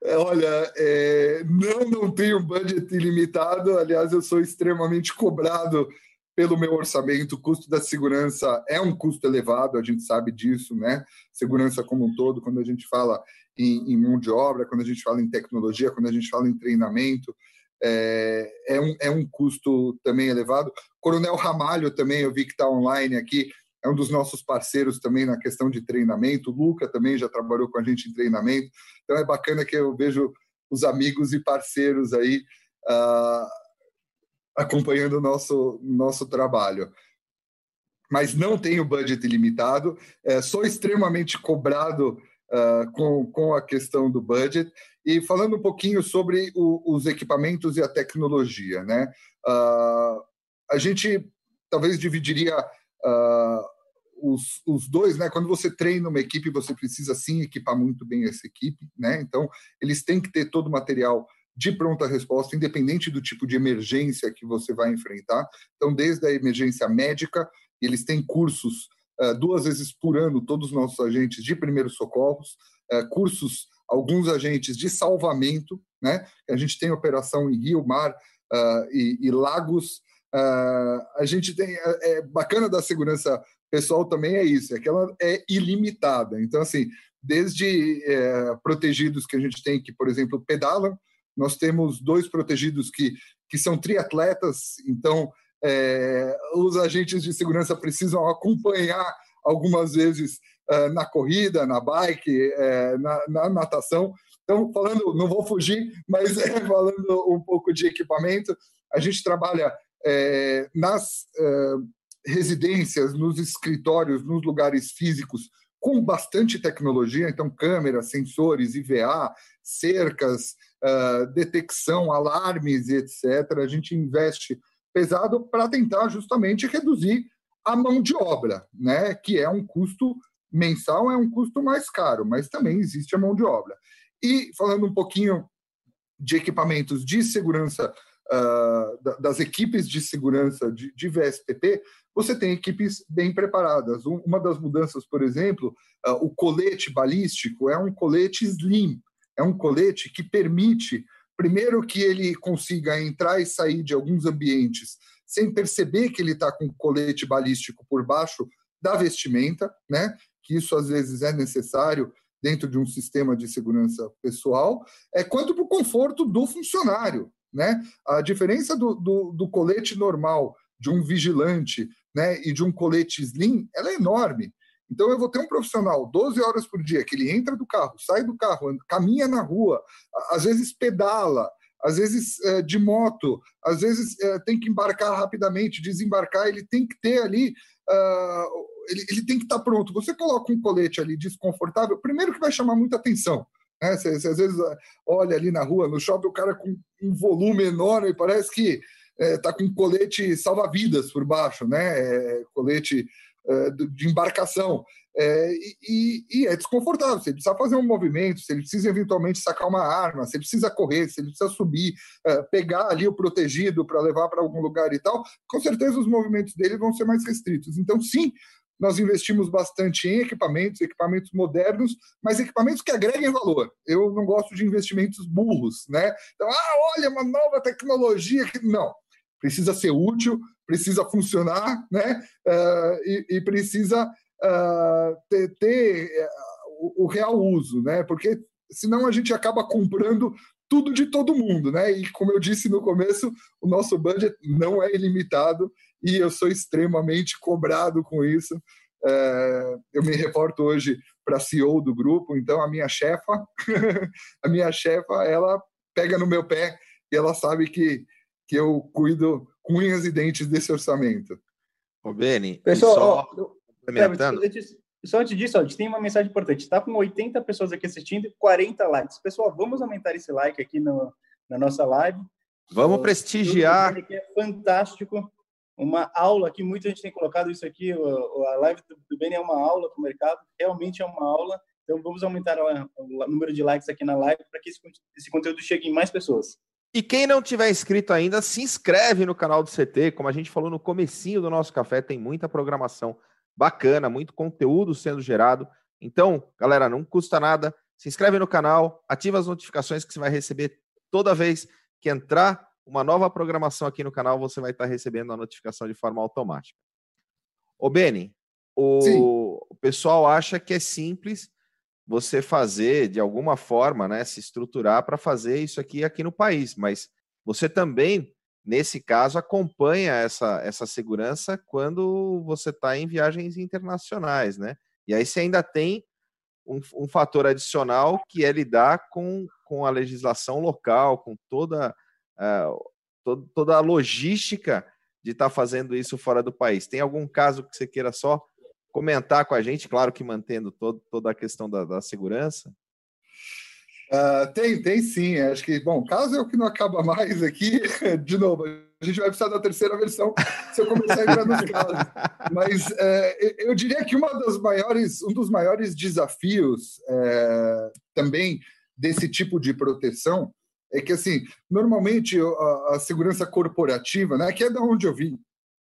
É, olha, é, não, não tenho budget ilimitado. Aliás, eu sou extremamente cobrado pelo meu orçamento. O custo da segurança é um custo elevado, a gente sabe disso, né? Segurança como um todo, quando a gente fala em, em mão de obra, quando a gente fala em tecnologia, quando a gente fala em treinamento é, é, um, é um custo também elevado. Coronel Ramalho também, eu vi que está online aqui, é um dos nossos parceiros também na questão de treinamento. O Luca também já trabalhou com a gente em treinamento. Então é bacana que eu vejo os amigos e parceiros aí uh, acompanhando o nosso, nosso trabalho. mas não tenho budget ilimitado. É, sou extremamente cobrado uh, com, com a questão do budget. E falando um pouquinho sobre o, os equipamentos e a tecnologia, né? Uh, a gente talvez dividiria uh, os, os dois, né? Quando você treina uma equipe, você precisa sim equipar muito bem essa equipe, né? Então, eles têm que ter todo o material de pronta resposta, independente do tipo de emergência que você vai enfrentar. Então, desde a emergência médica, eles têm cursos duas vezes por ano, todos os nossos agentes de primeiros socorros, uh, cursos, alguns agentes de salvamento, né? A gente tem operação em rio, mar uh, e, e, lagos. a gente tem é, é bacana da segurança pessoal também é isso, é que ela é ilimitada. Então, assim, desde é, protegidos que a gente tem que, por exemplo, pedalam, nós temos dois protegidos que, que são triatletas, então é, os agentes de segurança precisam acompanhar algumas vezes é, na corrida, na bike, é, na, na, natação. Então, falando, não vou fugir, mas é, falando um pouco de equipamento, a gente trabalha é, nas é, residências, nos escritórios, nos lugares físicos com bastante tecnologia, então câmeras, sensores, IVA, cercas, uh, detecção, alarmes, etc. A gente investe pesado para tentar justamente reduzir a mão de obra, né? Que é um custo mensal, é um custo mais caro, mas também existe a mão de obra. E falando um pouquinho de equipamentos de segurança uh, das equipes de segurança de, de VSPP, você tem equipes bem preparadas. Uma das mudanças, por exemplo, uh, o colete balístico é um colete slim, é um colete que permite, primeiro, que ele consiga entrar e sair de alguns ambientes sem perceber que ele está com colete balístico por baixo da vestimenta, né? Que isso às vezes é necessário dentro de um sistema de segurança pessoal, é quanto para o conforto do funcionário, né? A diferença do, do, do colete normal de um vigilante né, e de um colete slim, ela é enorme. Então eu vou ter um profissional 12 horas por dia que ele entra do carro, sai do carro, caminha na rua, às vezes pedala, às vezes é, de moto, às vezes é, tem que embarcar rapidamente, desembarcar, ele tem que ter ali, uh, ele, ele, tem que estar tá pronto. Você coloca um colete ali desconfortável, primeiro que vai chamar muita atenção. Né? Você, você às vezes olha ali na rua, no shopping, o cara com um volume enorme, parece que está é, com colete salva-vidas por baixo, né? É, colete de embarcação. É, e, e, é desconfortável. Se ele precisa fazer um movimento, se ele precisa eventualmente sacar uma arma, se ele precisa correr, se ele precisa subir, é, pegar ali o protegido para levar para algum lugar e tal, com certeza os movimentos dele vão ser mais restritos. Então, sim, nós investimos bastante em equipamentos, equipamentos modernos, mas equipamentos que agreguem valor. Eu não gosto de investimentos burros, né? Então, ah, olha, uma nova tecnologia que. Não precisa ser útil, precisa funcionar, né? Uh, e, e, precisa uh, ter, ter uh, o, o, real uso, né? Porque senão a gente acaba comprando tudo de todo mundo, né? E como eu disse no começo, o nosso budget não é ilimitado e eu sou extremamente cobrado com isso. Uh, eu me reporto hoje para CEO do grupo, então a minha chefa, a minha chefa, ela pega no meu pé e ela sabe que que eu cuido com unhas e dentes desse orçamento. Ô, Beni, pessoal, só, ó, complementando... só antes disso, ó, a gente tem uma mensagem importante. Está com 80 pessoas aqui assistindo e 40 likes. Pessoal, vamos aumentar esse like aqui no, na nossa live. Vamos o, prestigiar. Aqui é fantástico. Uma aula aqui, muita gente tem colocado isso aqui. A live do Beni é uma aula para o mercado, realmente é uma aula. Então, vamos aumentar o número de likes aqui na live para que esse, esse conteúdo chegue em mais pessoas. E quem não tiver inscrito ainda, se inscreve no canal do CT. Como a gente falou no comecinho do nosso café, tem muita programação bacana, muito conteúdo sendo gerado. Então, galera, não custa nada. Se inscreve no canal, ativa as notificações que você vai receber toda vez que entrar uma nova programação aqui no canal, você vai estar recebendo a notificação de forma automática. Ô, Beni, o, o pessoal acha que é simples você fazer de alguma forma, né, se estruturar para fazer isso aqui aqui no país, mas você também nesse caso acompanha essa essa segurança quando você está em viagens internacionais, né? E aí você ainda tem um, um, fator adicional que é lidar com, com a legislação local, com toda uh, to, toda a logística de estar tá fazendo isso fora do país. Tem algum caso que você queira só comentar com a gente? Claro que mantendo todo, toda a questão da, da segurança. Uh, tem, tem sim. Acho que, bom, caso é o que não acaba mais aqui, de novo, a gente vai precisar da terceira versão se eu começar a entrar nos casos. Mas é, eu diria que uma das maiores, um dos maiores desafios é, também desse tipo de proteção é que, assim, normalmente a, a, segurança corporativa, né, que é da onde eu vim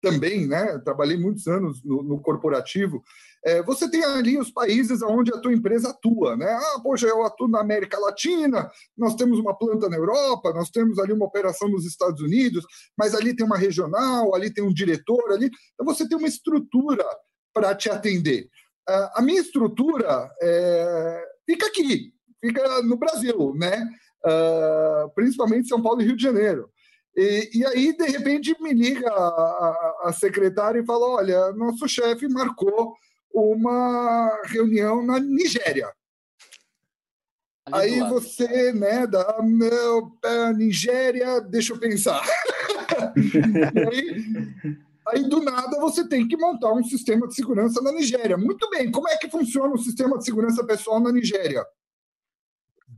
também, né, trabalhei muitos anos no, no corporativo, é, você tem ali os países onde a tua empresa atua, né? Ah, poxa, eu atuo na América Latina, nós temos uma planta na Europa, nós temos ali uma operação nos Estados Unidos, mas ali tem uma regional, ali tem um diretor, ali. Então você tem uma estrutura para te atender. Uh, a minha estrutura é, fica aqui, fica no Brasil, né? Uh, principalmente São Paulo e Rio de Janeiro. E, e, aí, de repente, me liga a, a, a secretária e fala: olha, nosso chefe marcou uma reunião na Nigéria. Ali aí você, né, da meu, Nigéria, deixa eu pensar. aí, aí, do nada, você tem que montar um sistema de segurança na Nigéria. Muito bem, como é que funciona o sistema de segurança pessoal na Nigéria?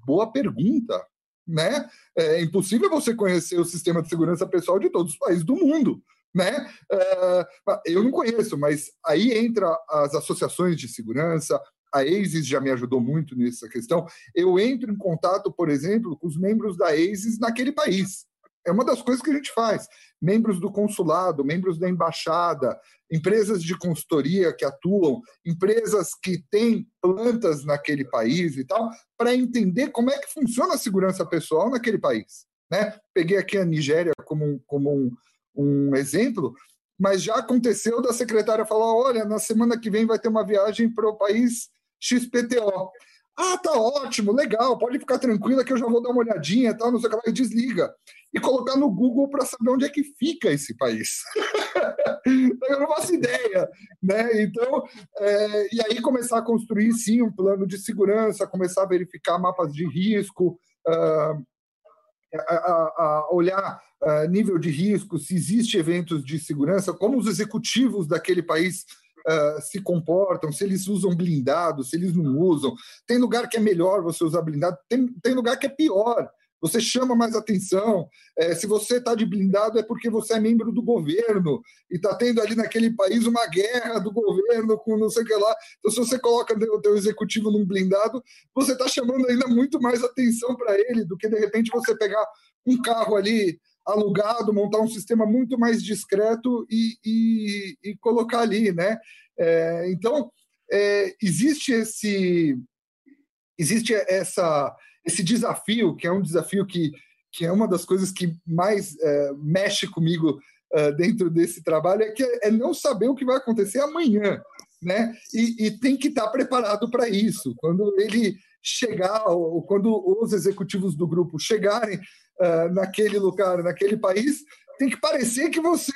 Boa pergunta, né? É impossível você conhecer o sistema de segurança pessoal de todos os países do mundo né? Uh, eu não conheço, mas aí entra as associações de segurança, a ASIS já me ajudou muito nessa questão. Eu entro em contato, por exemplo, com os membros da ASIS naquele país. É uma das coisas que a gente faz. Membros do consulado, membros da embaixada, empresas de consultoria que atuam, empresas que têm plantas naquele país e tal, para entender como é que funciona a segurança pessoal naquele país. Né? Peguei aqui a Nigéria como, como um, um exemplo, mas já aconteceu da secretária falar: olha, na semana que vem vai ter uma viagem para o país XPTO. Ah, tá ótimo, legal, pode ficar tranquila que eu já vou dar uma olhadinha, tal, não sei o que lá, e desliga. E colocar no Google para saber onde é que fica esse país. eu não faço ideia. Né? Então, é, e aí começar a construir, sim, um plano de segurança, começar a verificar mapas de risco, uh, a, a, olhar uh, nível de risco, se existe eventos de segurança, como os executivos daquele país uh, se comportam, se eles usam blindado, se eles não usam. Tem lugar que é melhor você usar blindado, tem, tem lugar que é pior você chama mais atenção. É, se você está de blindado, é porque você é membro do governo e está tendo ali naquele país uma guerra do governo com não sei o que lá. Então, se você coloca o teu executivo num blindado, você está chamando ainda muito mais atenção para ele do que, de repente, você pegar um carro ali alugado, montar um sistema muito mais discreto e, e, e colocar ali, né? É, então, é, existe esse... Existe essa esse desafio, que é um desafio que, que é uma das coisas que mais é, mexe comigo é, dentro desse trabalho, é, que é não saber o que vai acontecer amanhã. Né? E, e tem que estar preparado para isso. Quando ele chegar, ou quando os executivos do grupo chegarem uh, naquele lugar, naquele país, tem que parecer que você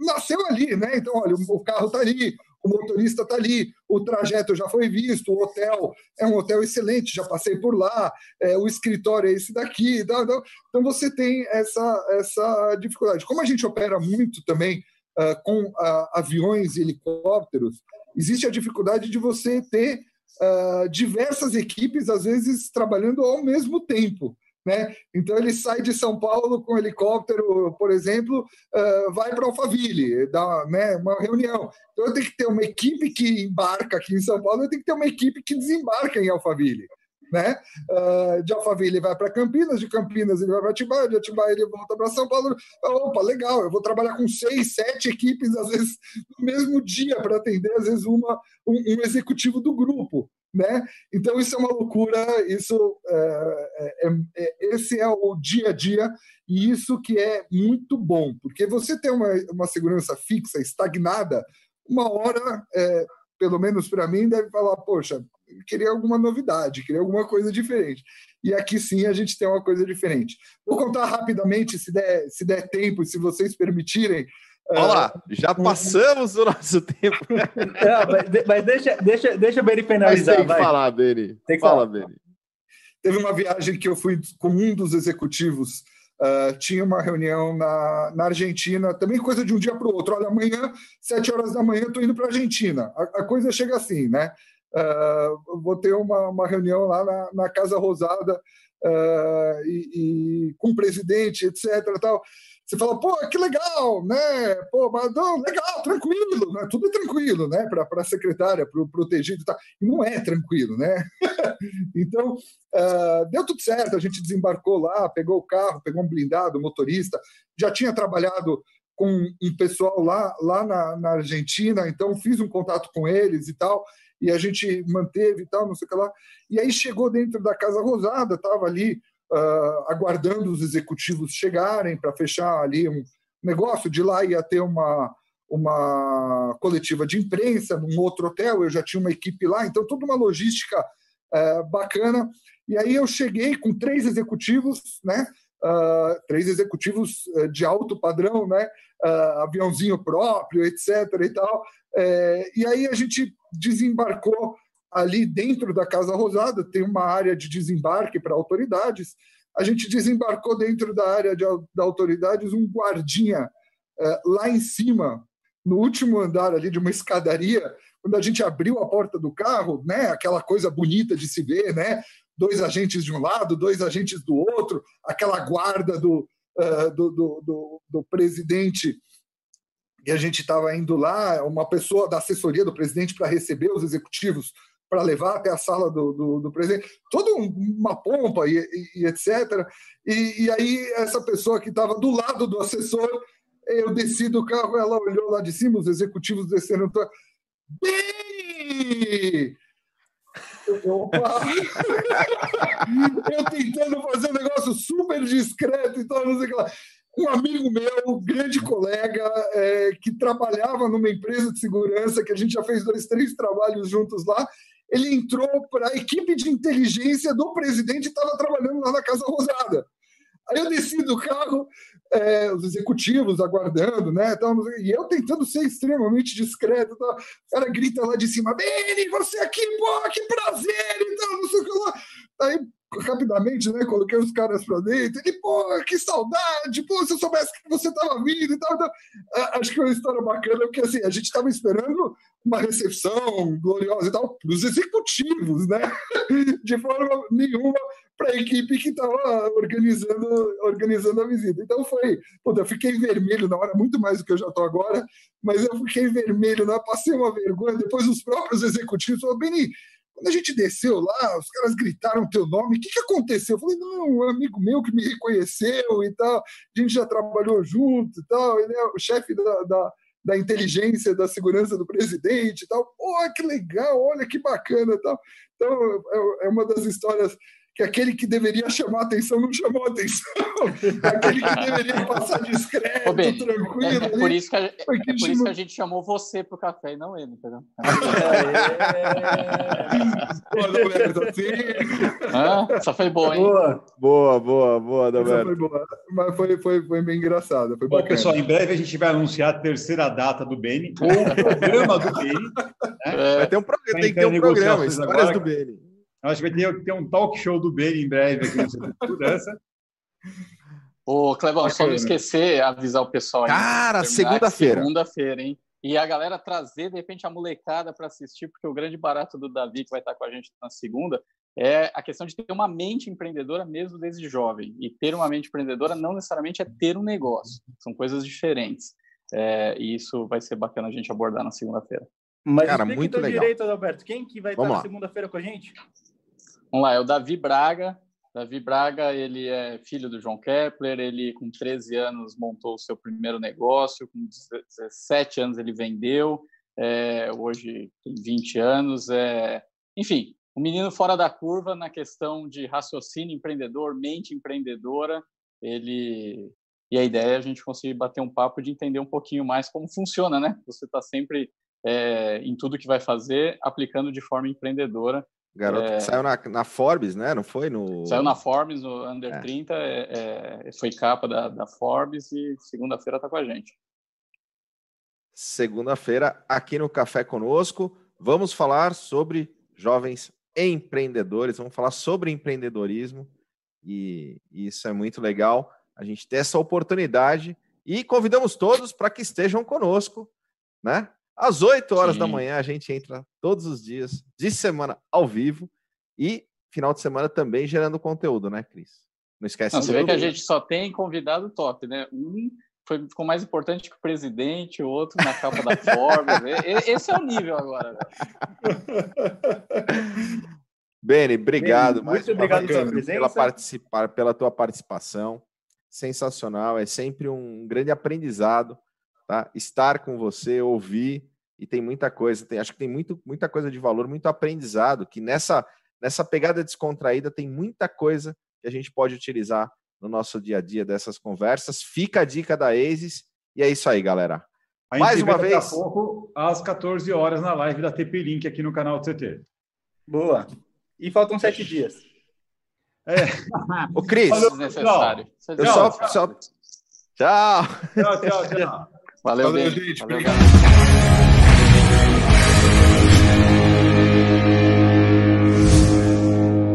nasceu ali, né? Então, olha, o carro está ali, o motorista está ali, o trajeto já foi visto, o hotel é um hotel excelente, já passei por lá, é, o escritório é esse daqui. Tá, tá. Então você tem essa, essa dificuldade. Como a gente opera muito também uh, com uh, aviões e helicópteros, existe a dificuldade de você ter uh, diversas equipes, às vezes, trabalhando ao mesmo tempo. Né? Então ele sai de São Paulo com um helicóptero, por exemplo, uh, vai para Alphaville, dá né, uma reunião. Então eu tenho que ter uma equipe que embarca aqui em São Paulo, eu tenho que ter uma equipe que desembarca em Alphaville. Né? Uh, de Alphaville ele vai para Campinas, de Campinas ele vai para Atibaia, de Atibaia ele volta para São Paulo. Opa, legal, eu vou trabalhar com seis, sete equipes, às vezes no mesmo dia, para atender, às vezes, uma, um, um executivo do grupo né? Então isso é uma loucura, isso é, é, é, é, esse é o dia a dia e isso que é muito bom, porque você tem uma, uma segurança fixa, estagnada, uma hora, é, pelo menos para mim, deve falar, poxa, queria alguma novidade, queria alguma coisa diferente. E aqui sim a gente tem uma coisa diferente. Vou contar rapidamente, se der, se der tempo, se vocês permitirem, Olha lá, já passamos o nosso tempo. Não, mas, mas, deixa, deixa, deixa o Beni finalizar. tem que vai. falar, Beni. Tem que Fala, Beni. Teve uma viagem que eu fui com um dos executivos Uh, tinha uma reunião na, na Argentina, também coisa de um dia para o outro. Olha, amanhã, sete horas da manhã, estou indo para a Argentina. A coisa chega assim, né? Uh, vou ter uma, uma reunião lá na, na Casa Rosada uh, e, e, com o presidente, etc. Tal. Você fala, pô, que legal, né? Pô, mas não, legal, tranquilo, né? Tudo é tranquilo, né? Para a secretária, para o protegido e tal. E não é tranquilo, né? então, uh, deu tudo certo. A gente desembarcou lá, pegou o carro, pegou um blindado, motorista. Já tinha trabalhado com um pessoal lá, lá na, na Argentina, então fiz um contato com eles e tal e a gente manteve e tal, não sei o que lá. E aí chegou dentro da Casa Rosada, estava ali uh, aguardando os executivos chegarem para fechar ali um negócio. De lá ia ter uma, uma coletiva de imprensa num outro hotel, eu já tinha uma equipe lá, então toda uma logística uh, bacana. E aí eu cheguei com três executivos, né? Uh, três executivos uh, de alto padrão, né? Uh, aviãozinho próprio, etc. e tal. É, e aí a gente desembarcou ali dentro da Casa Rosada, tem uma área de desembarque para autoridades. A gente desembarcou dentro da área de, da autoridades um guardinha é, lá em cima, no último andar ali de uma escadaria. Quando a gente abriu a porta do carro, né, aquela coisa bonita de se ver, né, dois agentes de um lado, dois agentes do outro, aquela guarda do, uh, do, do, do, do presidente e a gente estava indo lá, uma pessoa da assessoria do presidente para receber os executivos, para levar até a sala do, do, do presidente, toda uma pompa e, e, e etc. E, e, aí, essa pessoa que estava do lado do assessor, eu desci do carro, ela olhou lá de cima, os executivos desceram. Bem! Opa! eu tentando fazer um negócio super discreto e tal, não sei o que lá um amigo meu, grande colega, é, que trabalhava numa empresa de segurança, que a gente já fez dois, três trabalhos juntos lá, ele entrou para a equipe de inteligência do presidente estava trabalhando lá na Casa Rosada. Aí eu desci do carro, é, os executivos aguardando, né? e eu tentando ser extremamente discreto. Tá? O cara grita lá de cima: Beni, você aqui, pô, que prazer! Então, não sei o que lá. Aí rapidamente, né? Coloquei os caras pra dentro. Ele, pô, que saudade! Pô, se eu soubesse que você estava vindo e tal. Então, acho que é uma história bacana, porque assim, a gente estava esperando uma recepção gloriosa e tal dos executivos, né? De forma nenhuma para a equipe que estava organizando, organizando a visita. Então foi, puta, eu fiquei vermelho na hora, muito mais do que eu já estou agora, mas eu fiquei vermelho, né? passei uma vergonha. Depois os próprios executivos falaram, Beni, quando a gente desceu lá, os caras gritaram teu nome. O que, que aconteceu? Eu falei, não, um amigo meu que me reconheceu e tal. A gente já trabalhou junto e tal. Ele é o chefe da, da, da inteligência, da segurança do presidente e tal. Pô, que legal, olha que bacana e tal. Então, é, é uma das histórias que aquele que deveria chamar atenção não chamou atenção. aquele que deveria passar discreto, Ô, ben, tranquilo. É, é, por isso que a, é por isso que a gente chamou você para o café e não ele, entendeu? boa, Adalberto, assim. Ah, essa foi boa, hein? Boa, boa, boa, boa Adalberto. foi boa. Mas foi, foi, foi bem engraçado. Foi Bom, pessoal, em breve a gente vai anunciar a terceira data do Beni, ou o programa do Beni. Né? Vai ter um programa, tem que ter um programa, histórias agora. do Beni. Acho que vai ter, ter um talk show do Ben em breve aqui de Segurança. Ô, Clebão, só não esquecer, avisar o pessoal aí. Cara, segunda-feira. Segunda-feira, hein? E a galera trazer, de repente, a molecada para assistir, porque o grande barato do Davi, que vai estar com a gente na segunda, é a questão de ter uma mente empreendedora mesmo desde jovem. E ter uma mente empreendedora não necessariamente é ter um negócio, são coisas diferentes. É, e isso vai ser bacana a gente abordar na segunda-feira. Mas Cara, muito legal. direito, Adalberto. Quem que vai Vamos estar lá. na segunda-feira com a gente? Vamos lá, é o Davi Braga. Davi Braga, ele é filho do João Kepler, ele com 13 anos montou o seu primeiro negócio, com 17 anos ele vendeu, é, hoje tem 20 anos. É, enfim, um menino fora da curva na questão de raciocínio empreendedor, mente empreendedora. Ele e a ideia é a gente conseguir bater um papo de entender um pouquinho mais como funciona, né? Você está sempre é, em tudo que vai fazer, aplicando de forma empreendedora Garoto é... que saiu na, na, Forbes, né? Não foi? No... Saiu na Forbes, no Under é. 30, é, é, foi capa da, da Forbes e segunda-feira está com a gente. Segunda-feira, aqui no Café Conosco, vamos falar sobre jovens empreendedores, vamos falar sobre empreendedorismo e, e isso é muito legal. a gente ter essa oportunidade e convidamos todos para que estejam conosco, né? Às 8 horas Sim. da manhã a gente entra todos os dias de semana ao vivo e final de semana também gerando conteúdo, né, Cris? Não esquece. Não, você vê que a gente só tem convidado top, né? Um foi, ficou mais importante que o presidente, o outro na capa da Forbes. Esse é o nível agora. Beni, obrigado. Beni, muito obrigado pela presença. Pela, participar, pela tua participação. Sensacional. É sempre um grande aprendizado tá? estar com você, ouvir. E tem muita coisa, tem, acho que tem muito, muita coisa de valor, muito aprendizado, que nessa, nessa pegada descontraída tem muita coisa que a gente pode utilizar no nosso dia a dia dessas conversas. Fica a dica da ASIS e é isso aí, galera. A Mais uma vez. Daqui a pouco, às 14 horas, na live da TP Link aqui no canal do CT. Boa. E faltam sete dias. É. O Cris. Desnecessário. Eu só, só... Tchau. Tchau, tchau, tchau. Valeu, Valeu gente. Valeu,